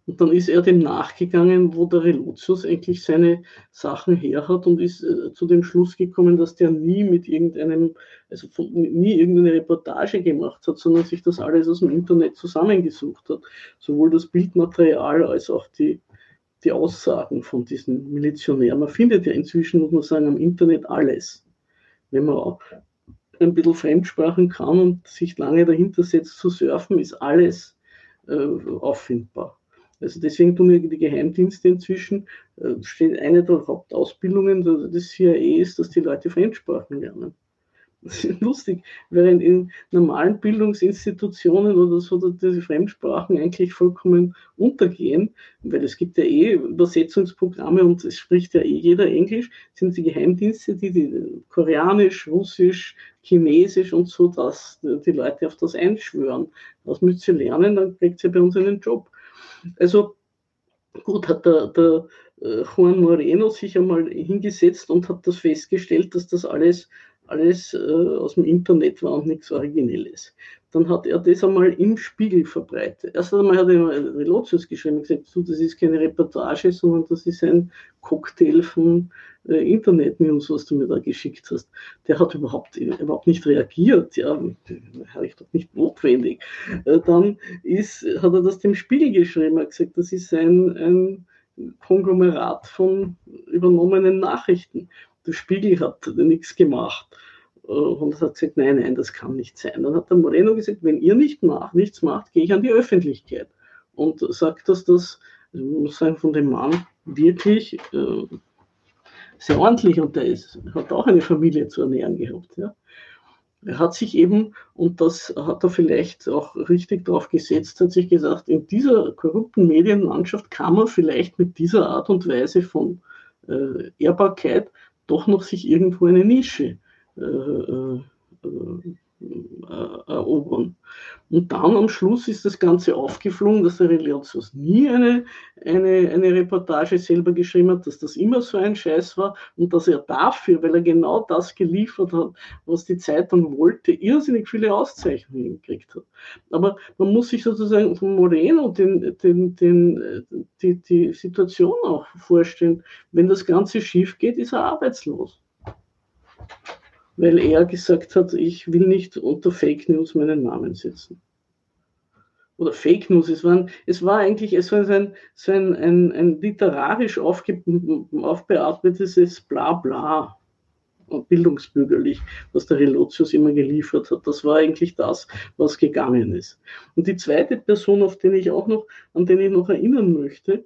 Und dann ist er dem nachgegangen, wo der Relotius eigentlich seine Sachen her hat und ist äh, zu dem Schluss gekommen, dass der nie mit irgendeinem, also von, nie irgendeine Reportage gemacht hat, sondern sich das alles aus dem Internet zusammengesucht hat. Sowohl das Bildmaterial als auch die, die Aussagen von diesen Milizionären. Man findet ja inzwischen, muss man sagen, am Internet alles. Wenn man auch ein bisschen Fremdsprachen kann und sich lange dahinter setzt zu surfen, ist alles äh, auffindbar. Also deswegen tun die Geheimdienste inzwischen, äh, steht eine der Hauptausbildungen des CIA ist, dass die Leute Fremdsprachen lernen. Das ist lustig, während in normalen Bildungsinstitutionen oder so diese Fremdsprachen eigentlich vollkommen untergehen, weil es gibt ja eh Übersetzungsprogramme und es spricht ja eh jeder Englisch, sind die Geheimdienste, die, die Koreanisch, Russisch, Chinesisch und so, dass die Leute auf das einschwören. Das müsst ihr lernen, dann kriegt ihr bei uns einen Job. Also gut, hat der, der äh, Juan Moreno sich einmal hingesetzt und hat das festgestellt, dass das alles alles äh, aus dem Internet war und nichts Originelles. Dann hat er das einmal im Spiegel verbreitet. Erst einmal hat er Relotius geschrieben und gesagt, so, das ist keine Reportage, sondern das ist ein Cocktail von äh, Internet-News, was du mir da geschickt hast. Der hat überhaupt, überhaupt nicht reagiert, ja, habe ich doch nicht notwendig. Äh, dann ist, hat er das dem Spiegel geschrieben, hat gesagt, das ist ein, ein Konglomerat von übernommenen Nachrichten der Spiegel hat nichts gemacht. Äh, und hat gesagt, nein, nein, das kann nicht sein. Dann hat der Moreno gesagt, wenn ihr nicht macht, nichts macht, gehe ich an die Öffentlichkeit. Und sagt, dass das, ich muss sagen, von dem Mann wirklich äh, sehr ordentlich und der ist, hat auch eine Familie zu ernähren gehabt. Ja. Er hat sich eben, und das hat er vielleicht auch richtig drauf gesetzt, hat sich gesagt, in dieser korrupten Medienlandschaft kann man vielleicht mit dieser Art und Weise von äh, Ehrbarkeit doch noch sich irgendwo eine Nische äh, äh, äh erobern. Und dann am Schluss ist das Ganze aufgeflogen, dass der Religionslos nie eine, eine, eine Reportage selber geschrieben hat, dass das immer so ein Scheiß war und dass er dafür, weil er genau das geliefert hat, was die Zeitung wollte, irrsinnig viele Auszeichnungen gekriegt hat. Aber man muss sich sozusagen von Moreno den, den, den, die, die Situation auch vorstellen. Wenn das Ganze schief geht, ist er arbeitslos weil er gesagt hat, ich will nicht unter Fake News meinen Namen setzen. Oder Fake News, es, waren, es war eigentlich es war ein, so ein, ein, ein literarisch aufge, aufbearbeitetes Blabla, bildungsbürgerlich, was der Relotius immer geliefert hat. Das war eigentlich das, was gegangen ist. Und die zweite Person, auf den ich auch noch, an den ich noch erinnern möchte,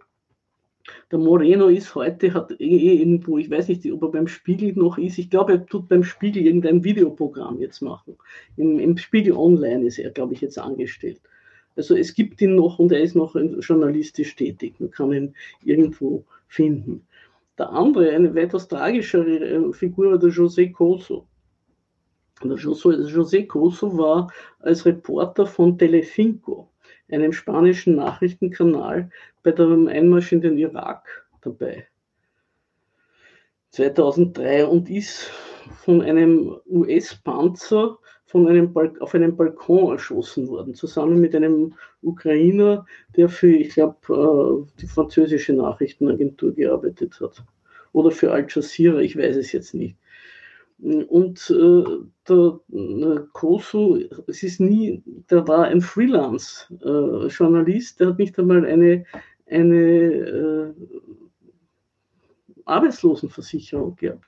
der Moreno ist heute, hat eh, eh irgendwo, ich weiß nicht, ob er beim Spiegel noch ist. Ich glaube, er tut beim Spiegel irgendein Videoprogramm jetzt machen. Im, im Spiegel Online ist er, glaube ich, jetzt angestellt. Also es gibt ihn noch und er ist noch journalistisch tätig. Man kann ihn irgendwo finden. Der andere, eine weitaus tragischere äh, Figur war der José Coso. Der José Coso war als Reporter von Telecinco, einem spanischen Nachrichtenkanal, bei dem Einmarsch in den Irak dabei. 2003 und ist von einem US-Panzer von einem auf einem Balkon erschossen worden, zusammen mit einem Ukrainer, der für, ich glaube, äh, die französische Nachrichtenagentur gearbeitet hat. Oder für Al Jazeera, ich weiß es jetzt nicht. Und äh, der äh, Kosu, es ist nie, der war ein Freelance-Journalist, der hat nicht einmal eine, eine Arbeitslosenversicherung gehabt.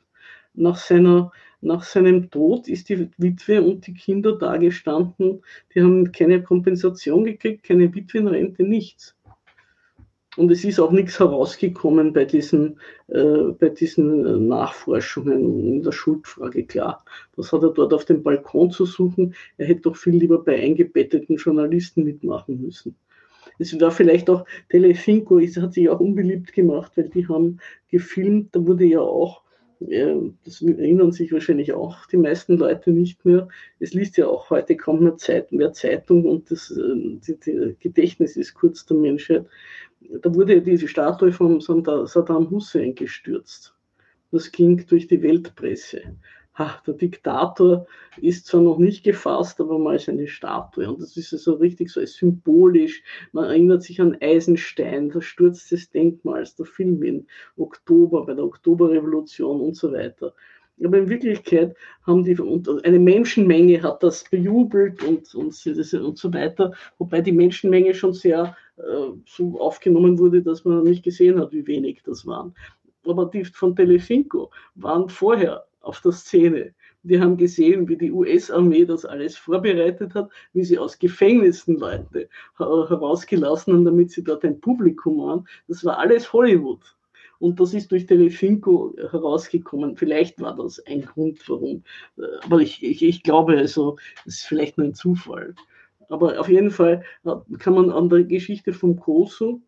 Nach seiner nach seinem Tod ist die Witwe und die Kinder dagestanden, die haben keine Kompensation gekriegt, keine Witwenrente, nichts. Und es ist auch nichts herausgekommen bei diesen, äh, bei diesen Nachforschungen in der Schuldfrage. Klar, was hat er dort auf dem Balkon zu suchen? Er hätte doch viel lieber bei eingebetteten Journalisten mitmachen müssen. Es war vielleicht auch, Telefinco ist, hat sich auch unbeliebt gemacht, weil die haben gefilmt, da wurde ja auch das erinnern sich wahrscheinlich auch die meisten Leute nicht mehr. Es liest ja auch heute kaum mehr, Zeit, mehr Zeitung und das äh, die, die Gedächtnis ist kurz der Menschheit. Da wurde diese Statue von Saddam Hussein gestürzt. Das ging durch die Weltpresse ach, der Diktator ist zwar noch nicht gefasst, aber mal seine Statue. Und das ist so also richtig so symbolisch. Man erinnert sich an Eisenstein, der Sturz des Denkmals, der Film in Oktober, bei der Oktoberrevolution und so weiter. Aber in Wirklichkeit haben die, und eine Menschenmenge hat das bejubelt und, und, und so weiter, wobei die Menschenmenge schon sehr so aufgenommen wurde, dass man nicht gesehen hat, wie wenig das waren. Aber die von Telefinco waren vorher auf der Szene. Wir haben gesehen, wie die US-Armee das alles vorbereitet hat, wie sie aus Gefängnissen Leute herausgelassen haben, damit sie dort ein Publikum haben. Das war alles Hollywood. Und das ist durch Telefinco herausgekommen. Vielleicht war das ein Grund, warum. Aber ich, ich, ich glaube, also, das ist vielleicht nur ein Zufall. Aber auf jeden Fall kann man an der Geschichte vom Koso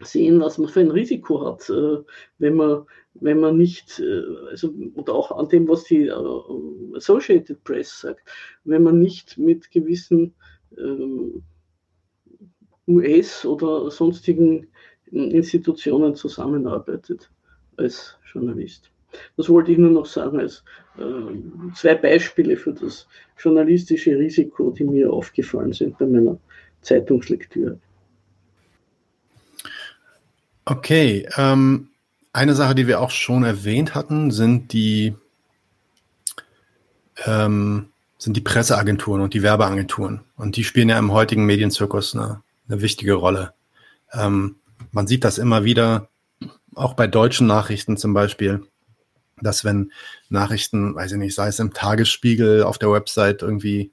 sehen, was man für ein Risiko hat, äh, wenn man, wenn man nicht, äh, also, oder auch an dem, was die äh, Associated Press sagt, wenn man nicht mit gewissen ähm, US- oder sonstigen Institutionen zusammenarbeitet als Journalist. Das wollte ich nur noch sagen als äh, zwei Beispiele für das journalistische Risiko, die mir aufgefallen sind bei meiner Zeitungslektüre. Okay, ähm, eine Sache, die wir auch schon erwähnt hatten, sind die, ähm, sind die Presseagenturen und die Werbeagenturen. Und die spielen ja im heutigen Medienzirkus eine, eine wichtige Rolle. Ähm, man sieht das immer wieder, auch bei deutschen Nachrichten zum Beispiel, dass wenn Nachrichten, weiß ich nicht, sei es im Tagesspiegel auf der Website irgendwie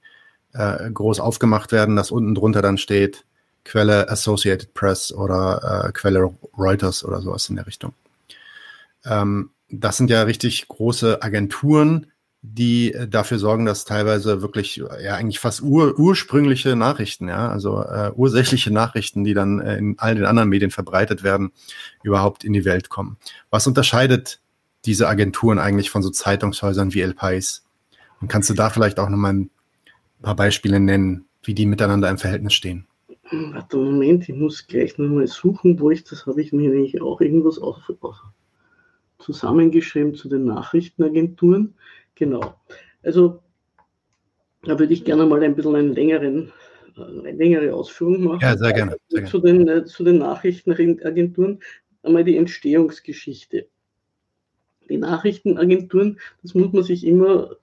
äh, groß aufgemacht werden, dass unten drunter dann steht, Quelle Associated Press oder äh, Quelle Reuters oder sowas in der Richtung. Ähm, das sind ja richtig große Agenturen, die äh, dafür sorgen, dass teilweise wirklich ja eigentlich fast ur, ursprüngliche Nachrichten, ja, also äh, ursächliche Nachrichten, die dann äh, in all den anderen Medien verbreitet werden, überhaupt in die Welt kommen. Was unterscheidet diese Agenturen eigentlich von so Zeitungshäusern wie El Pais? Und kannst du da vielleicht auch nochmal ein paar Beispiele nennen, wie die miteinander im Verhältnis stehen? Warte, Moment, ich muss gleich nochmal suchen, wo ich, das habe ich mir nämlich auch irgendwas auf, auf, zusammengeschrieben zu den Nachrichtenagenturen. Genau. Also, da würde ich gerne mal ein bisschen einen längeren, eine längere Ausführung machen. Ja, sehr gerne. Sehr gerne. Zu, den, äh, zu den Nachrichtenagenturen einmal die Entstehungsgeschichte. Die Nachrichtenagenturen, das muss man sich immer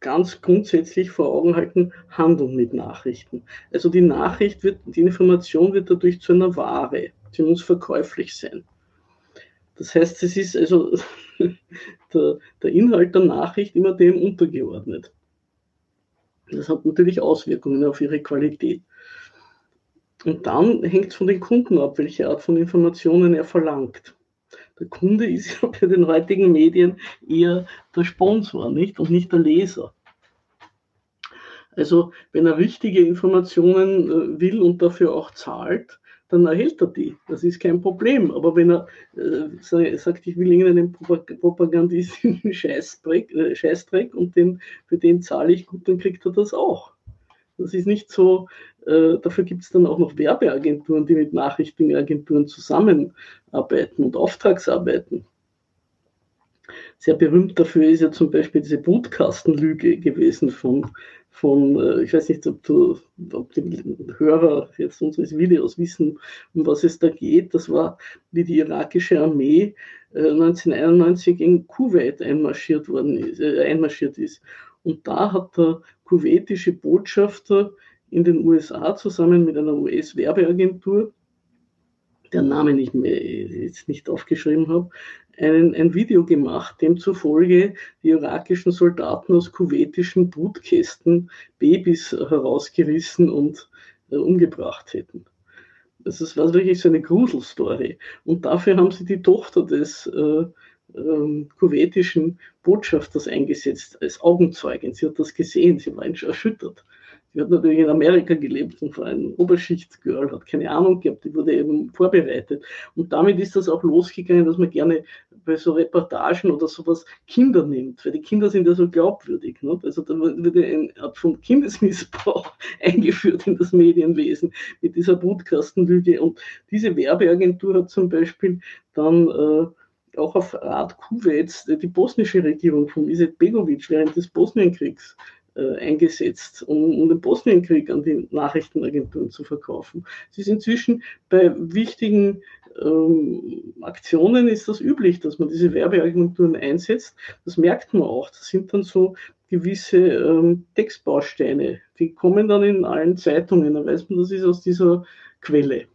ganz grundsätzlich vor Augen halten, handeln mit Nachrichten. Also die Nachricht wird, die Information wird dadurch zu einer Ware. Sie muss verkäuflich sein. Das heißt, es ist also der, der Inhalt der Nachricht immer dem untergeordnet. Das hat natürlich Auswirkungen auf ihre Qualität. Und dann hängt es von den Kunden ab, welche Art von Informationen er verlangt. Der Kunde ist ja bei den heutigen Medien eher der Sponsor, nicht? Und nicht der Leser. Also wenn er richtige Informationen äh, will und dafür auch zahlt, dann erhält er die. Das ist kein Problem. Aber wenn er äh, sagt, ich will irgendeinen propagandistischen Scheißdreck, äh, Scheißdreck und den, für den zahle ich gut, dann kriegt er das auch. Das ist nicht so, äh, dafür gibt es dann auch noch Werbeagenturen, die mit Nachrichtenagenturen zusammenarbeiten und Auftragsarbeiten. Sehr berühmt dafür ist ja zum Beispiel diese Brutkastenlüge gewesen von, von äh, ich weiß nicht, ob, du, ob die Hörer jetzt unseres Videos wissen, um was es da geht. Das war, wie die irakische Armee 1991 äh, in Kuwait einmarschiert, worden ist, äh, einmarschiert ist. Und da hat der kuwaitische Botschafter in den USA zusammen mit einer US-Werbeagentur, der Name ich mir jetzt nicht aufgeschrieben habe, ein, ein Video gemacht, demzufolge die irakischen Soldaten aus kuwaitischen Brutkästen Babys herausgerissen und äh, umgebracht hätten. Das war wirklich so eine Gruselstory. Und dafür haben sie die Tochter des äh, äh, kuwaitischen Botschafters eingesetzt als Augenzeugin. Sie hat das gesehen, sie war erschüttert. Die hat natürlich in Amerika gelebt und war ein Oberschichtsgirl, hat keine Ahnung gehabt, die wurde eben vorbereitet. Und damit ist das auch losgegangen, dass man gerne bei so Reportagen oder sowas Kinder nimmt, weil die Kinder sind ja so glaubwürdig. Ne? Also da wurde eine Art von Kindesmissbrauch eingeführt in das Medienwesen mit dieser Brutkastenlüge. Und diese Werbeagentur hat zum Beispiel dann äh, auch auf Rat Kuwaits die bosnische Regierung von Iset Begovic während des Bosnienkriegs äh, eingesetzt, um, um, den Bosnienkrieg an die Nachrichtenagenturen zu verkaufen. Sie sind inzwischen bei wichtigen ähm, Aktionen ist das üblich, dass man diese Werbeagenturen einsetzt. Das merkt man auch. Das sind dann so gewisse ähm, Textbausteine. Die kommen dann in allen Zeitungen. Da weiß man, das ist aus dieser Quelle.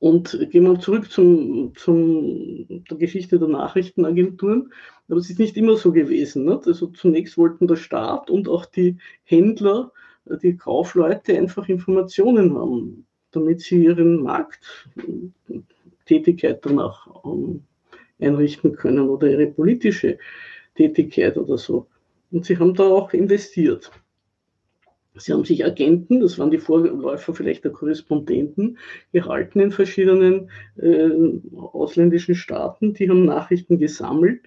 Und gehen wir zurück zum, zum, der Geschichte der Nachrichtenagenturen. Aber es ist nicht immer so gewesen. Nicht? Also zunächst wollten der Staat und auch die Händler, die Kaufleute einfach Informationen haben, damit sie ihren Markttätigkeit danach ähm, einrichten können oder ihre politische Tätigkeit oder so. Und sie haben da auch investiert. Sie haben sich Agenten, das waren die Vorläufer vielleicht der Korrespondenten, gehalten in verschiedenen äh, ausländischen Staaten. Die haben Nachrichten gesammelt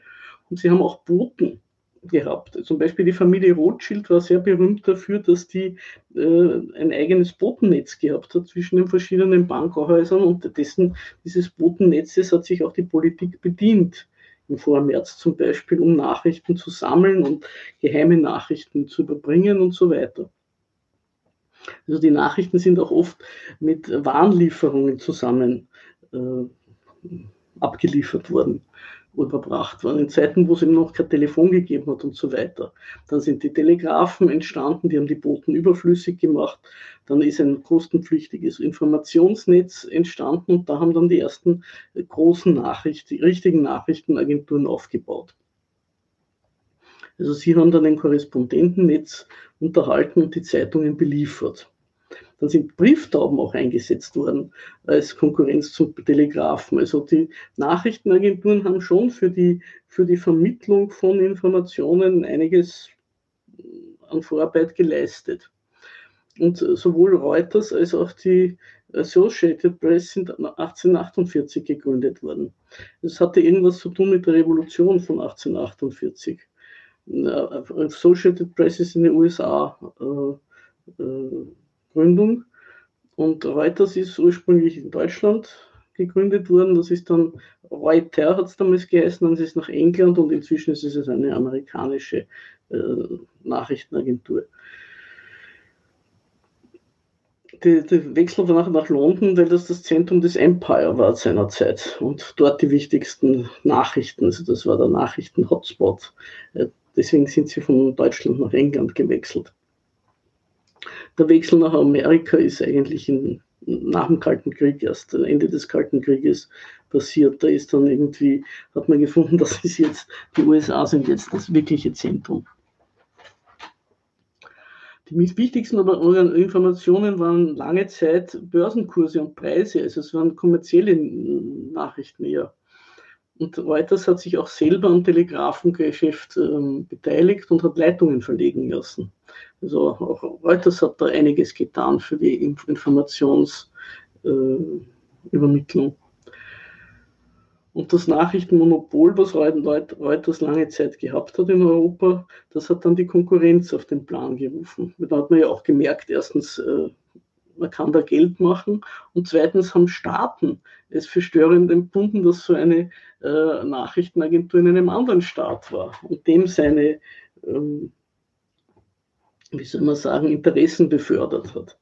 und sie haben auch Boten gehabt. Zum Beispiel die Familie Rothschild war sehr berühmt dafür, dass die äh, ein eigenes Botennetz gehabt hat zwischen den verschiedenen Bankhäusern und dessen, dieses Botennetzes hat sich auch die Politik bedient. Im Vormärz zum Beispiel, um Nachrichten zu sammeln und geheime Nachrichten zu überbringen und so weiter. Also die Nachrichten sind auch oft mit Warnlieferungen zusammen äh, abgeliefert worden, überbracht worden, in Zeiten, wo es eben noch kein Telefon gegeben hat und so weiter. Dann sind die Telegrafen entstanden, die haben die Boten überflüssig gemacht. Dann ist ein kostenpflichtiges Informationsnetz entstanden und da haben dann die ersten großen Nachrichten, richtigen Nachrichtenagenturen aufgebaut. Also sie haben dann ein Korrespondentennetz unterhalten und die Zeitungen beliefert. Dann sind Brieftauben auch eingesetzt worden als Konkurrenz zum Telegrafen. Also die Nachrichtenagenturen haben schon für die, für die Vermittlung von Informationen einiges an Vorarbeit geleistet. Und sowohl Reuters als auch die Associated Press sind 1848 gegründet worden. Das hatte irgendwas zu tun mit der Revolution von 1848. Associated Press ist in den USA äh, äh, Gründung und Reuters ist ursprünglich in Deutschland gegründet worden. Das ist dann Reuters hat es damals geheißen, dann ist es nach England und inzwischen ist es eine amerikanische äh, Nachrichtenagentur. Der Wechsel danach nach London, weil das das Zentrum des Empire war seinerzeit und dort die wichtigsten Nachrichten, also das war der Nachrichten-Hotspot. Äh, Deswegen sind sie von Deutschland nach England gewechselt. Der Wechsel nach Amerika ist eigentlich in, nach dem Kalten Krieg, erst Ende des Kalten Krieges passiert. Da ist dann irgendwie, hat man gefunden, das ist jetzt, die USA sind jetzt das wirkliche Zentrum. Die wichtigsten Informationen waren lange Zeit Börsenkurse und Preise, also es waren kommerzielle Nachrichten eher. Und Reuters hat sich auch selber am Telegrafengeschäft ähm, beteiligt und hat Leitungen verlegen lassen. Also auch Reuters hat da einiges getan für die Informationsübermittlung. Äh, und das Nachrichtenmonopol, was Reuters lange Zeit gehabt hat in Europa, das hat dann die Konkurrenz auf den Plan gerufen. Da hat man ja auch gemerkt, erstens, äh, man kann da Geld machen und zweitens haben Staaten es für störend empfunden, dass so eine äh, Nachrichtenagentur in einem anderen Staat war und dem seine, ähm, wie soll man sagen, Interessen befördert hat.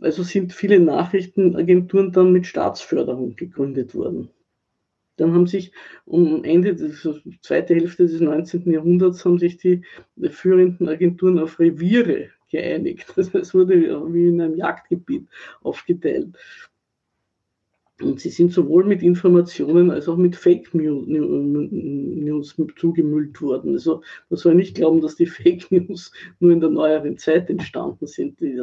Also sind viele Nachrichtenagenturen dann mit Staatsförderung gegründet worden. Dann haben sich um Ende der zweiten Hälfte des 19. Jahrhunderts haben sich die führenden Agenturen auf Reviere geeinigt. Es wurde wie in einem Jagdgebiet aufgeteilt. Und sie sind sowohl mit Informationen als auch mit Fake News zugemüllt worden. Also man soll nicht glauben, dass die Fake News nur in der neueren Zeit entstanden sind. Die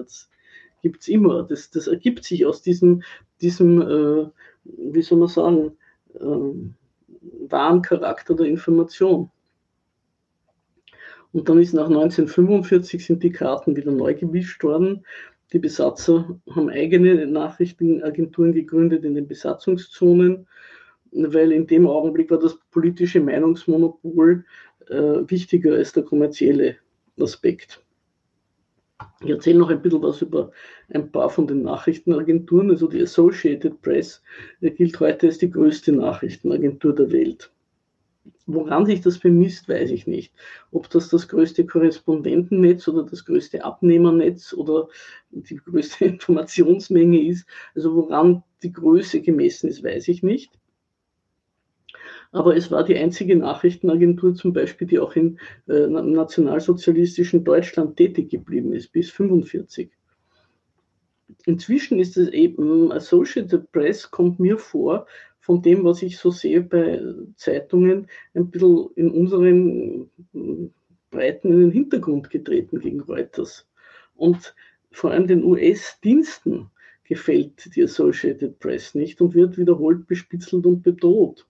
gibt es immer. Das, das, ergibt sich aus diesem, diesem äh, wie soll man sagen, wahren Charakter der Information. Und dann ist nach 1945 sind die Karten wieder neu gemischt worden. Die Besatzer haben eigene Nachrichtenagenturen gegründet in den Besatzungszonen, weil in dem Augenblick war das politische Meinungsmonopol äh, wichtiger als der kommerzielle Aspekt. Ich erzähle noch ein bisschen was über ein paar von den Nachrichtenagenturen. Also die Associated Press gilt heute als die größte Nachrichtenagentur der Welt. Woran sich das bemisst, weiß ich nicht. Ob das das größte Korrespondentennetz oder das größte Abnehmernetz oder die größte Informationsmenge ist. Also woran die Größe gemessen ist, weiß ich nicht. Aber es war die einzige Nachrichtenagentur zum Beispiel, die auch in äh, nationalsozialistischen Deutschland tätig geblieben ist, bis 1945. Inzwischen ist es eben, Associated Press kommt mir vor, von dem, was ich so sehe bei Zeitungen, ein bisschen in unseren Breiten in den Hintergrund getreten gegen Reuters. Und vor allem den US-Diensten gefällt die Associated Press nicht und wird wiederholt bespitzelt und bedroht.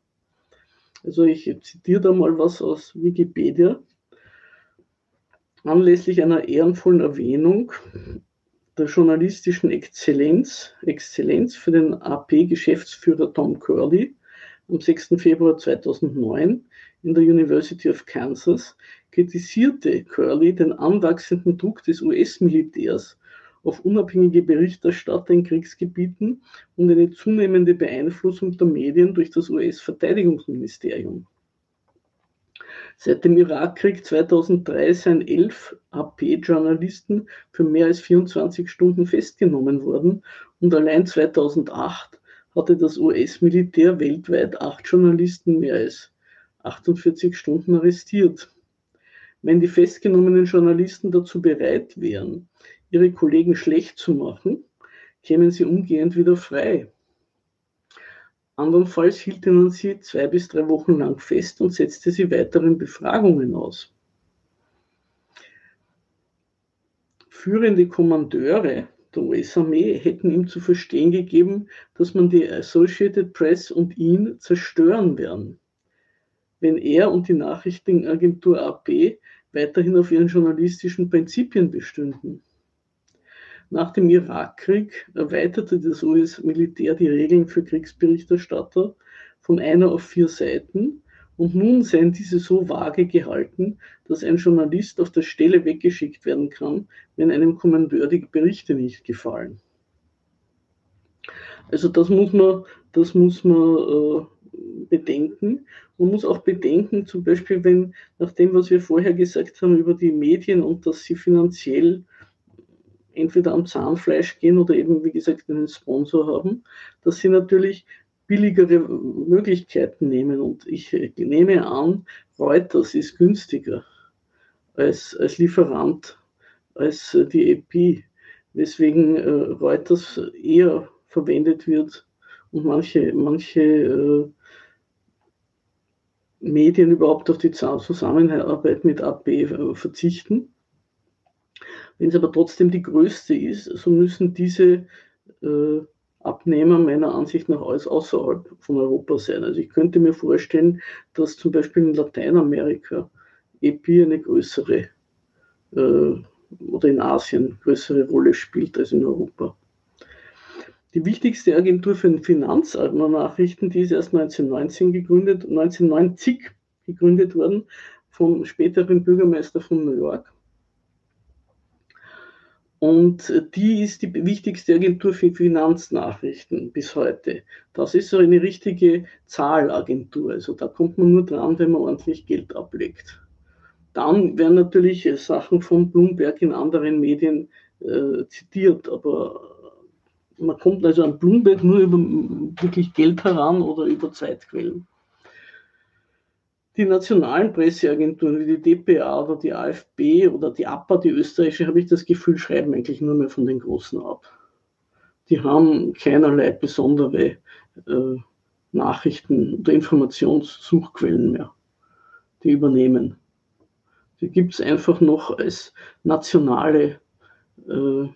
Also ich zitiere da mal was aus Wikipedia. Anlässlich einer ehrenvollen Erwähnung der journalistischen Exzellenz, Exzellenz für den AP-Geschäftsführer Tom Curley am 6. Februar 2009 in der University of Kansas kritisierte Curley den anwachsenden Druck des US-Militärs auf unabhängige Berichterstatter in Kriegsgebieten und eine zunehmende Beeinflussung der Medien durch das US-Verteidigungsministerium. Seit dem Irakkrieg 2003 seien elf AP-Journalisten für mehr als 24 Stunden festgenommen worden und allein 2008 hatte das US-Militär weltweit acht Journalisten mehr als 48 Stunden arrestiert. Wenn die festgenommenen Journalisten dazu bereit wären, ihre Kollegen schlecht zu machen, kämen sie umgehend wieder frei. Andernfalls hielt man sie zwei bis drei Wochen lang fest und setzte sie weiteren Befragungen aus. Führende Kommandeure der US-Armee hätten ihm zu verstehen gegeben, dass man die Associated Press und ihn zerstören werden, wenn er und die Nachrichtenagentur AP weiterhin auf ihren journalistischen Prinzipien bestünden. Nach dem Irakkrieg erweiterte das US-Militär die Regeln für Kriegsberichterstatter von einer auf vier Seiten und nun seien diese so vage gehalten, dass ein Journalist auf der Stelle weggeschickt werden kann, wenn einem Kommandeur die Berichte nicht gefallen. Also das muss man, das muss man äh, bedenken. Man muss auch bedenken, zum Beispiel, wenn nach dem, was wir vorher gesagt haben über die Medien und dass sie finanziell entweder am Zahnfleisch gehen oder eben, wie gesagt, einen Sponsor haben, dass sie natürlich billigere Möglichkeiten nehmen. Und ich nehme an, Reuters ist günstiger als, als Lieferant, als die EP, weswegen äh, Reuters eher verwendet wird und manche, manche äh, Medien überhaupt auf die Zusammenarbeit mit AP äh, verzichten. Wenn es aber trotzdem die größte ist, so müssen diese äh, Abnehmer meiner Ansicht nach alles außerhalb von Europa sein. Also ich könnte mir vorstellen, dass zum Beispiel in Lateinamerika EPI eine größere äh, oder in Asien größere Rolle spielt als in Europa. Die wichtigste Agentur für Finanznachrichten, die ist erst 1919 gegründet, 1990 gegründet worden vom späteren Bürgermeister von New York. Und die ist die wichtigste Agentur für Finanznachrichten bis heute. Das ist so eine richtige Zahlagentur. Also da kommt man nur dran, wenn man ordentlich Geld ablegt. Dann werden natürlich Sachen von Bloomberg in anderen Medien äh, zitiert, aber man kommt also an Bloomberg nur über wirklich Geld heran oder über Zeitquellen. Die nationalen Presseagenturen wie die DPA oder die AFB oder die APA, die österreichische, habe ich das Gefühl, schreiben eigentlich nur mehr von den Großen ab. Die haben keinerlei besondere äh, Nachrichten oder Informationssuchquellen mehr, die übernehmen. Die gibt es einfach noch als nationale äh,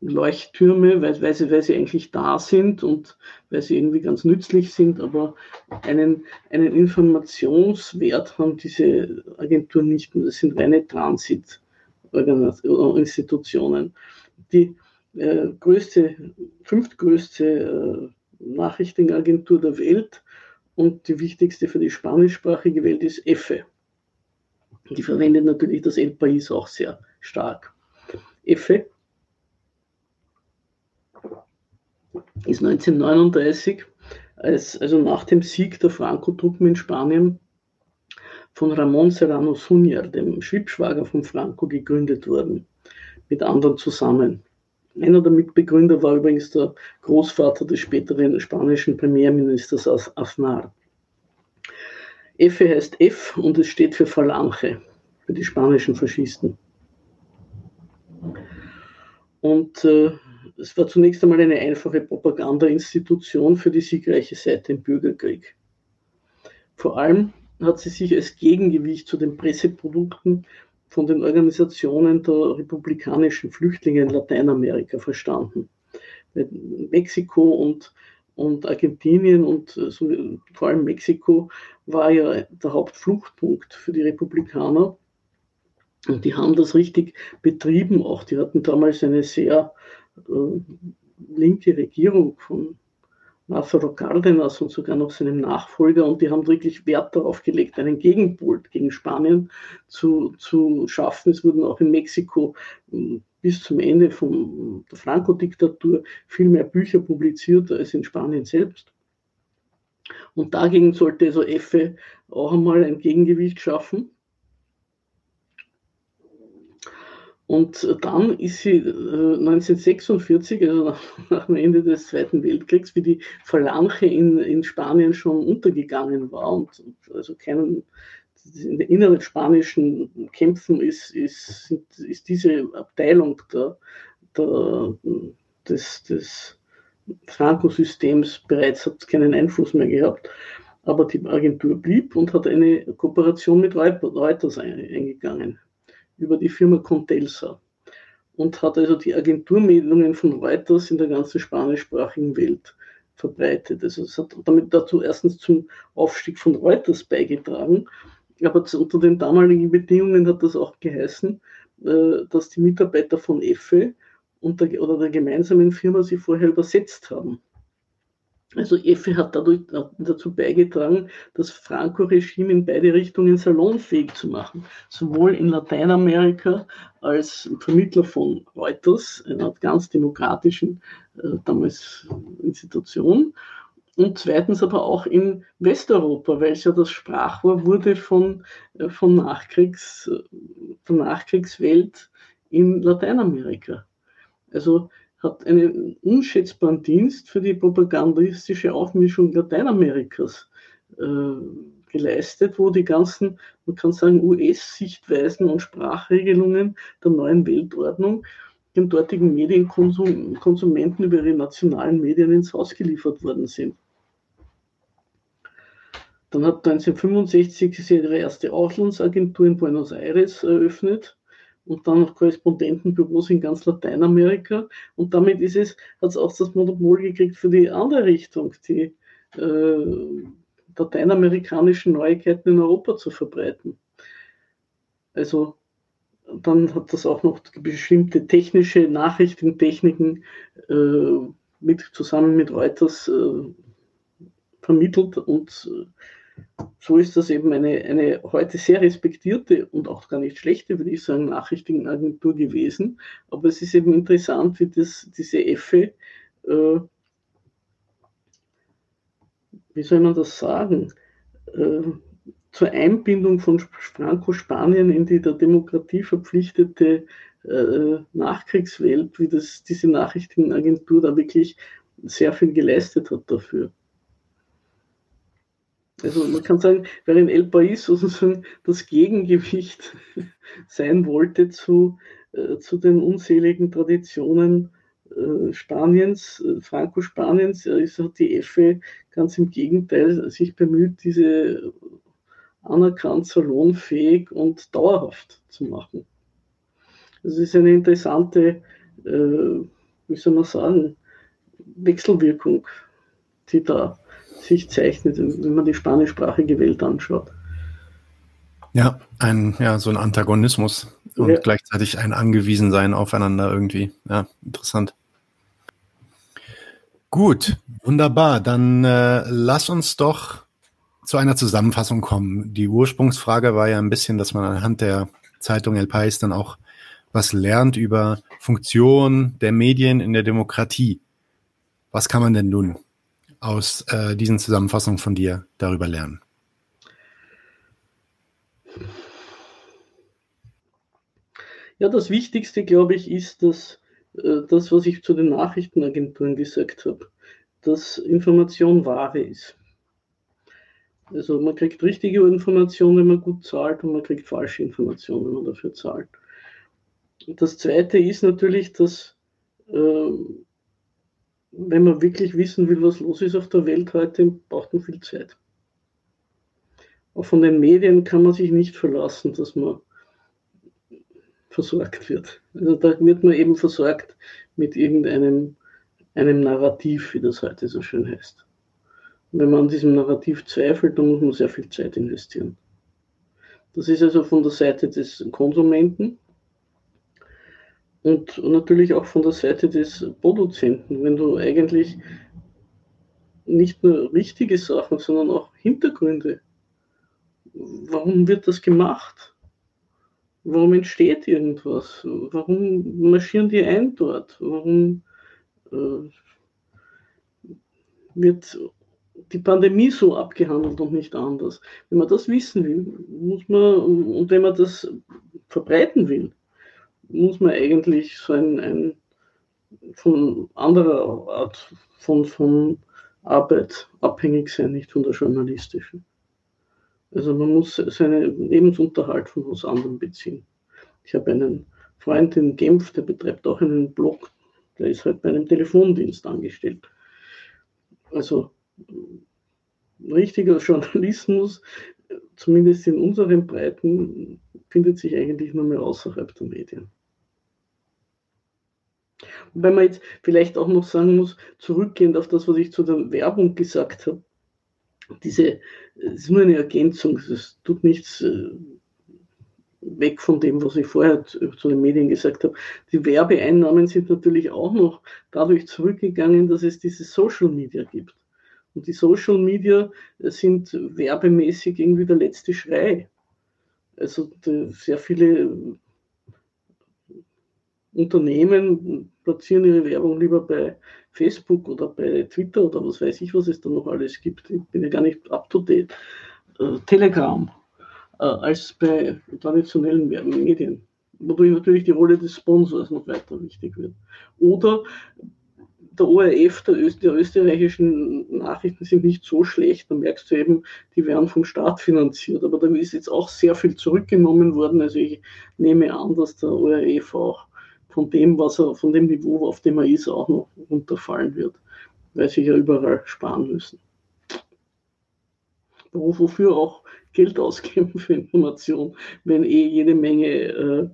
Leuchttürme, weil, weil, sie, weil sie eigentlich da sind und weil sie irgendwie ganz nützlich sind, aber einen, einen Informationswert haben diese Agenturen nicht mehr. Das sind reine Transit-Institutionen. Die äh, größte, fünftgrößte äh, Nachrichtenagentur der Welt und die wichtigste für die spanischsprachige Welt ist EFE. Die verwendet natürlich das El País auch sehr stark. EFE ist 1939, als, also nach dem Sieg der Franco-Truppen in Spanien, von Ramón Serrano Suñer, dem Schwibschwager von Franco, gegründet worden, mit anderen zusammen. Einer der Mitbegründer war übrigens der Großvater des späteren spanischen Premierministers Aznar. EFE heißt F und es steht für Falange, für die spanischen Faschisten. Und äh, es war zunächst einmal eine einfache Propagandainstitution für die siegreiche Seite im Bürgerkrieg. Vor allem hat sie sich als Gegengewicht zu den Presseprodukten von den Organisationen der republikanischen Flüchtlinge in Lateinamerika verstanden. Mexiko und, und Argentinien und äh, so, vor allem Mexiko war ja der Hauptfluchtpunkt für die Republikaner. Und die haben das richtig betrieben auch. Die hatten damals eine sehr linke Regierung von Lázaro Cárdenas und sogar noch seinem Nachfolger und die haben wirklich Wert darauf gelegt, einen Gegenpol gegen Spanien zu, zu schaffen. Es wurden auch in Mexiko hm, bis zum Ende von der Franco-Diktatur viel mehr Bücher publiziert als in Spanien selbst. Und dagegen sollte also EFE auch einmal ein Gegengewicht schaffen. Und dann ist sie äh, 1946, also nach, nach, dem Ende des Zweiten Weltkriegs, wie die Falange in, in Spanien schon untergegangen war und, und also keinen in den inneren spanischen Kämpfen ist, ist, ist diese Abteilung der, der, des, des Franco-Systems bereits hat keinen Einfluss mehr gehabt. Aber die Agentur blieb und hat eine Kooperation mit Reuters eingegangen über die Firma Contelsa und hat also die Agenturmeldungen von Reuters in der ganzen spanischsprachigen Welt verbreitet. Also es hat damit dazu erstens zum Aufstieg von Reuters beigetragen, aber unter den damaligen Bedingungen hat das auch geheißen, äh, dass die Mitarbeiter von EFE oder der gemeinsamen Firma sie vorher übersetzt haben. Also EFE hat dadurch dazu beigetragen, das Franco-Regime in beide Richtungen salonfähig zu machen. Sowohl in Lateinamerika als Vermittler von Reuters, einer ganz demokratischen äh, damals Institution, und zweitens aber auch in Westeuropa, weil es ja das Sprachrohr wurde von, äh, von Nachkriegs, der Nachkriegswelt in Lateinamerika. Also hat einen unschätzbaren Dienst für die propagandistische Aufmischung Lateinamerikas äh, geleistet, wo die ganzen, man kann sagen, US-Sichtweisen und Sprachregelungen der neuen Weltordnung den dortigen Medienkonsumenten über ihre nationalen Medien ins Haus geliefert worden sind. Dann hat 1965 sie ihre erste Auslandsagentur in Buenos Aires eröffnet und dann noch Korrespondentenbüros in ganz Lateinamerika. Und damit ist es, hat es auch das Monopol gekriegt für die andere Richtung, die äh, lateinamerikanischen Neuigkeiten in Europa zu verbreiten. Also dann hat das auch noch bestimmte technische Nachrichtentechniken äh, mit, zusammen mit Reuters äh, vermittelt und äh, so ist das eben eine, eine heute sehr respektierte und auch gar nicht schlechte, würde ich sagen, Nachrichtenagentur gewesen. Aber es ist eben interessant, wie das, diese Effe, äh, wie soll man das sagen, äh, zur Einbindung von Franco-Spanien in die der Demokratie verpflichtete äh, Nachkriegswelt, wie das diese Nachrichtenagentur da wirklich sehr viel geleistet hat dafür. Also man kann sagen, während El País sozusagen das Gegengewicht sein wollte zu, äh, zu den unzähligen Traditionen äh, Spaniens, äh, Franco-Spaniens, hat die EFE ganz im Gegenteil sich bemüht, diese anerkannt, salonfähig und dauerhaft zu machen. Das ist eine interessante, äh, wie soll man sagen, Wechselwirkung, die da sich zeichnet, wenn man die spanischsprachige Welt anschaut. Ja, ein, ja, so ein Antagonismus und ja. gleichzeitig ein Angewiesensein aufeinander irgendwie. Ja, interessant. Gut, wunderbar. Dann äh, lass uns doch zu einer Zusammenfassung kommen. Die Ursprungsfrage war ja ein bisschen, dass man anhand der Zeitung El País dann auch was lernt über Funktion der Medien in der Demokratie. Was kann man denn nun aus äh, diesen Zusammenfassungen von dir darüber lernen? Ja, das Wichtigste, glaube ich, ist, dass äh, das, was ich zu den Nachrichtenagenturen gesagt habe, dass Information Ware ist. Also man kriegt richtige Informationen, wenn man gut zahlt und man kriegt falsche Informationen, wenn man dafür zahlt. Das Zweite ist natürlich, dass äh, wenn man wirklich wissen will, was los ist auf der Welt heute, braucht man viel Zeit. Auch von den Medien kann man sich nicht verlassen, dass man versorgt wird. Also da wird man eben versorgt mit irgendeinem einem Narrativ, wie das heute so schön heißt wenn man an diesem Narrativ zweifelt, dann muss man sehr viel Zeit investieren. Das ist also von der Seite des Konsumenten und natürlich auch von der Seite des Produzenten. Wenn du eigentlich nicht nur richtige Sachen, sondern auch Hintergründe. Warum wird das gemacht? Warum entsteht irgendwas? Warum marschieren die ein dort? Warum äh, wird die Pandemie so abgehandelt und nicht anders. Wenn man das wissen will, muss man, und wenn man das verbreiten will, muss man eigentlich so ein, ein von anderer Art von, von Arbeit abhängig sein, nicht von der journalistischen. Also man muss seinen Lebensunterhalt von was anderem beziehen. Ich habe einen Freund in Genf, der betreibt auch einen Blog, der ist halt bei einem Telefondienst angestellt. Also richtiger Journalismus, zumindest in unseren Breiten, findet sich eigentlich nur mehr außerhalb der Medien. Wobei man jetzt vielleicht auch noch sagen muss, zurückgehend auf das, was ich zu der Werbung gesagt habe, diese, es ist nur eine Ergänzung, es tut nichts äh, weg von dem, was ich vorher zu, den Medien gesagt habe. Die Werbeeinnahmen sind natürlich auch noch dadurch zurückgegangen, dass es diese Social Media gibt. Und die Social Media sind werbemäßig irgendwie der letzte Schrei. Also sehr viele Unternehmen platzieren ihre Werbung lieber bei Facebook oder bei Twitter oder was weiß ich, was es da noch alles gibt. Ich bin ja gar nicht up to date. Äh, Telegram äh, als bei traditionellen Medien, wodurch natürlich die Rolle des Sponsors noch weiter wichtig wird. Oder der ORF, der, Öst, der österreichischen Nachrichten sind nicht so schlecht. Da merkst du eben, die werden vom Staat finanziert. Aber da ist jetzt auch sehr viel zurückgenommen worden. Also ich nehme an, dass der ORF auch von dem, was er, von dem Niveau, auf dem er ist, auch noch runterfallen wird, weil sie ja überall sparen müssen. Wofür auch Geld ausgeben für Information, wenn eh jede Menge äh,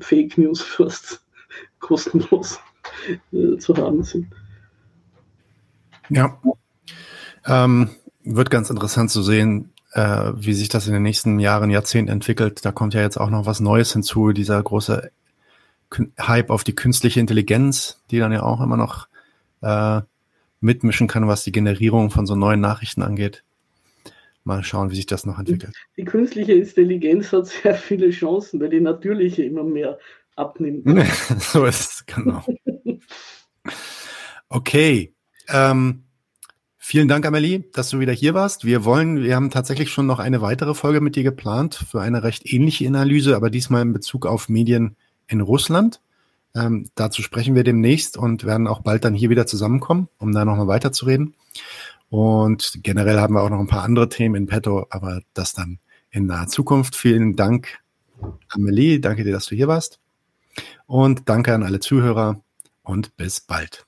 Fake News fast kostenlos äh, zu haben sind. Ja. Ähm, wird ganz interessant zu sehen, äh, wie sich das in den nächsten Jahren, Jahrzehnten entwickelt. Da kommt ja jetzt auch noch was Neues hinzu, dieser große Hype auf die künstliche Intelligenz, die dann ja auch immer noch äh, mitmischen kann, was die Generierung von so neuen Nachrichten angeht. Mal schauen, wie sich das noch entwickelt. Die künstliche Intelligenz hat sehr viele Chancen, weil die natürliche immer mehr abnimmt. so ist es, genau. Okay. Ähm, vielen Dank, Amelie, dass du wieder hier warst. Wir wollen, wir haben tatsächlich schon noch eine weitere Folge mit dir geplant für eine recht ähnliche Analyse, aber diesmal in Bezug auf Medien in Russland. Ähm, dazu sprechen wir demnächst und werden auch bald dann hier wieder zusammenkommen, um da nochmal weiterzureden. Und generell haben wir auch noch ein paar andere Themen in petto, aber das dann in naher Zukunft. Vielen Dank, Amelie. Danke dir, dass du hier warst. Und danke an alle Zuhörer und bis bald.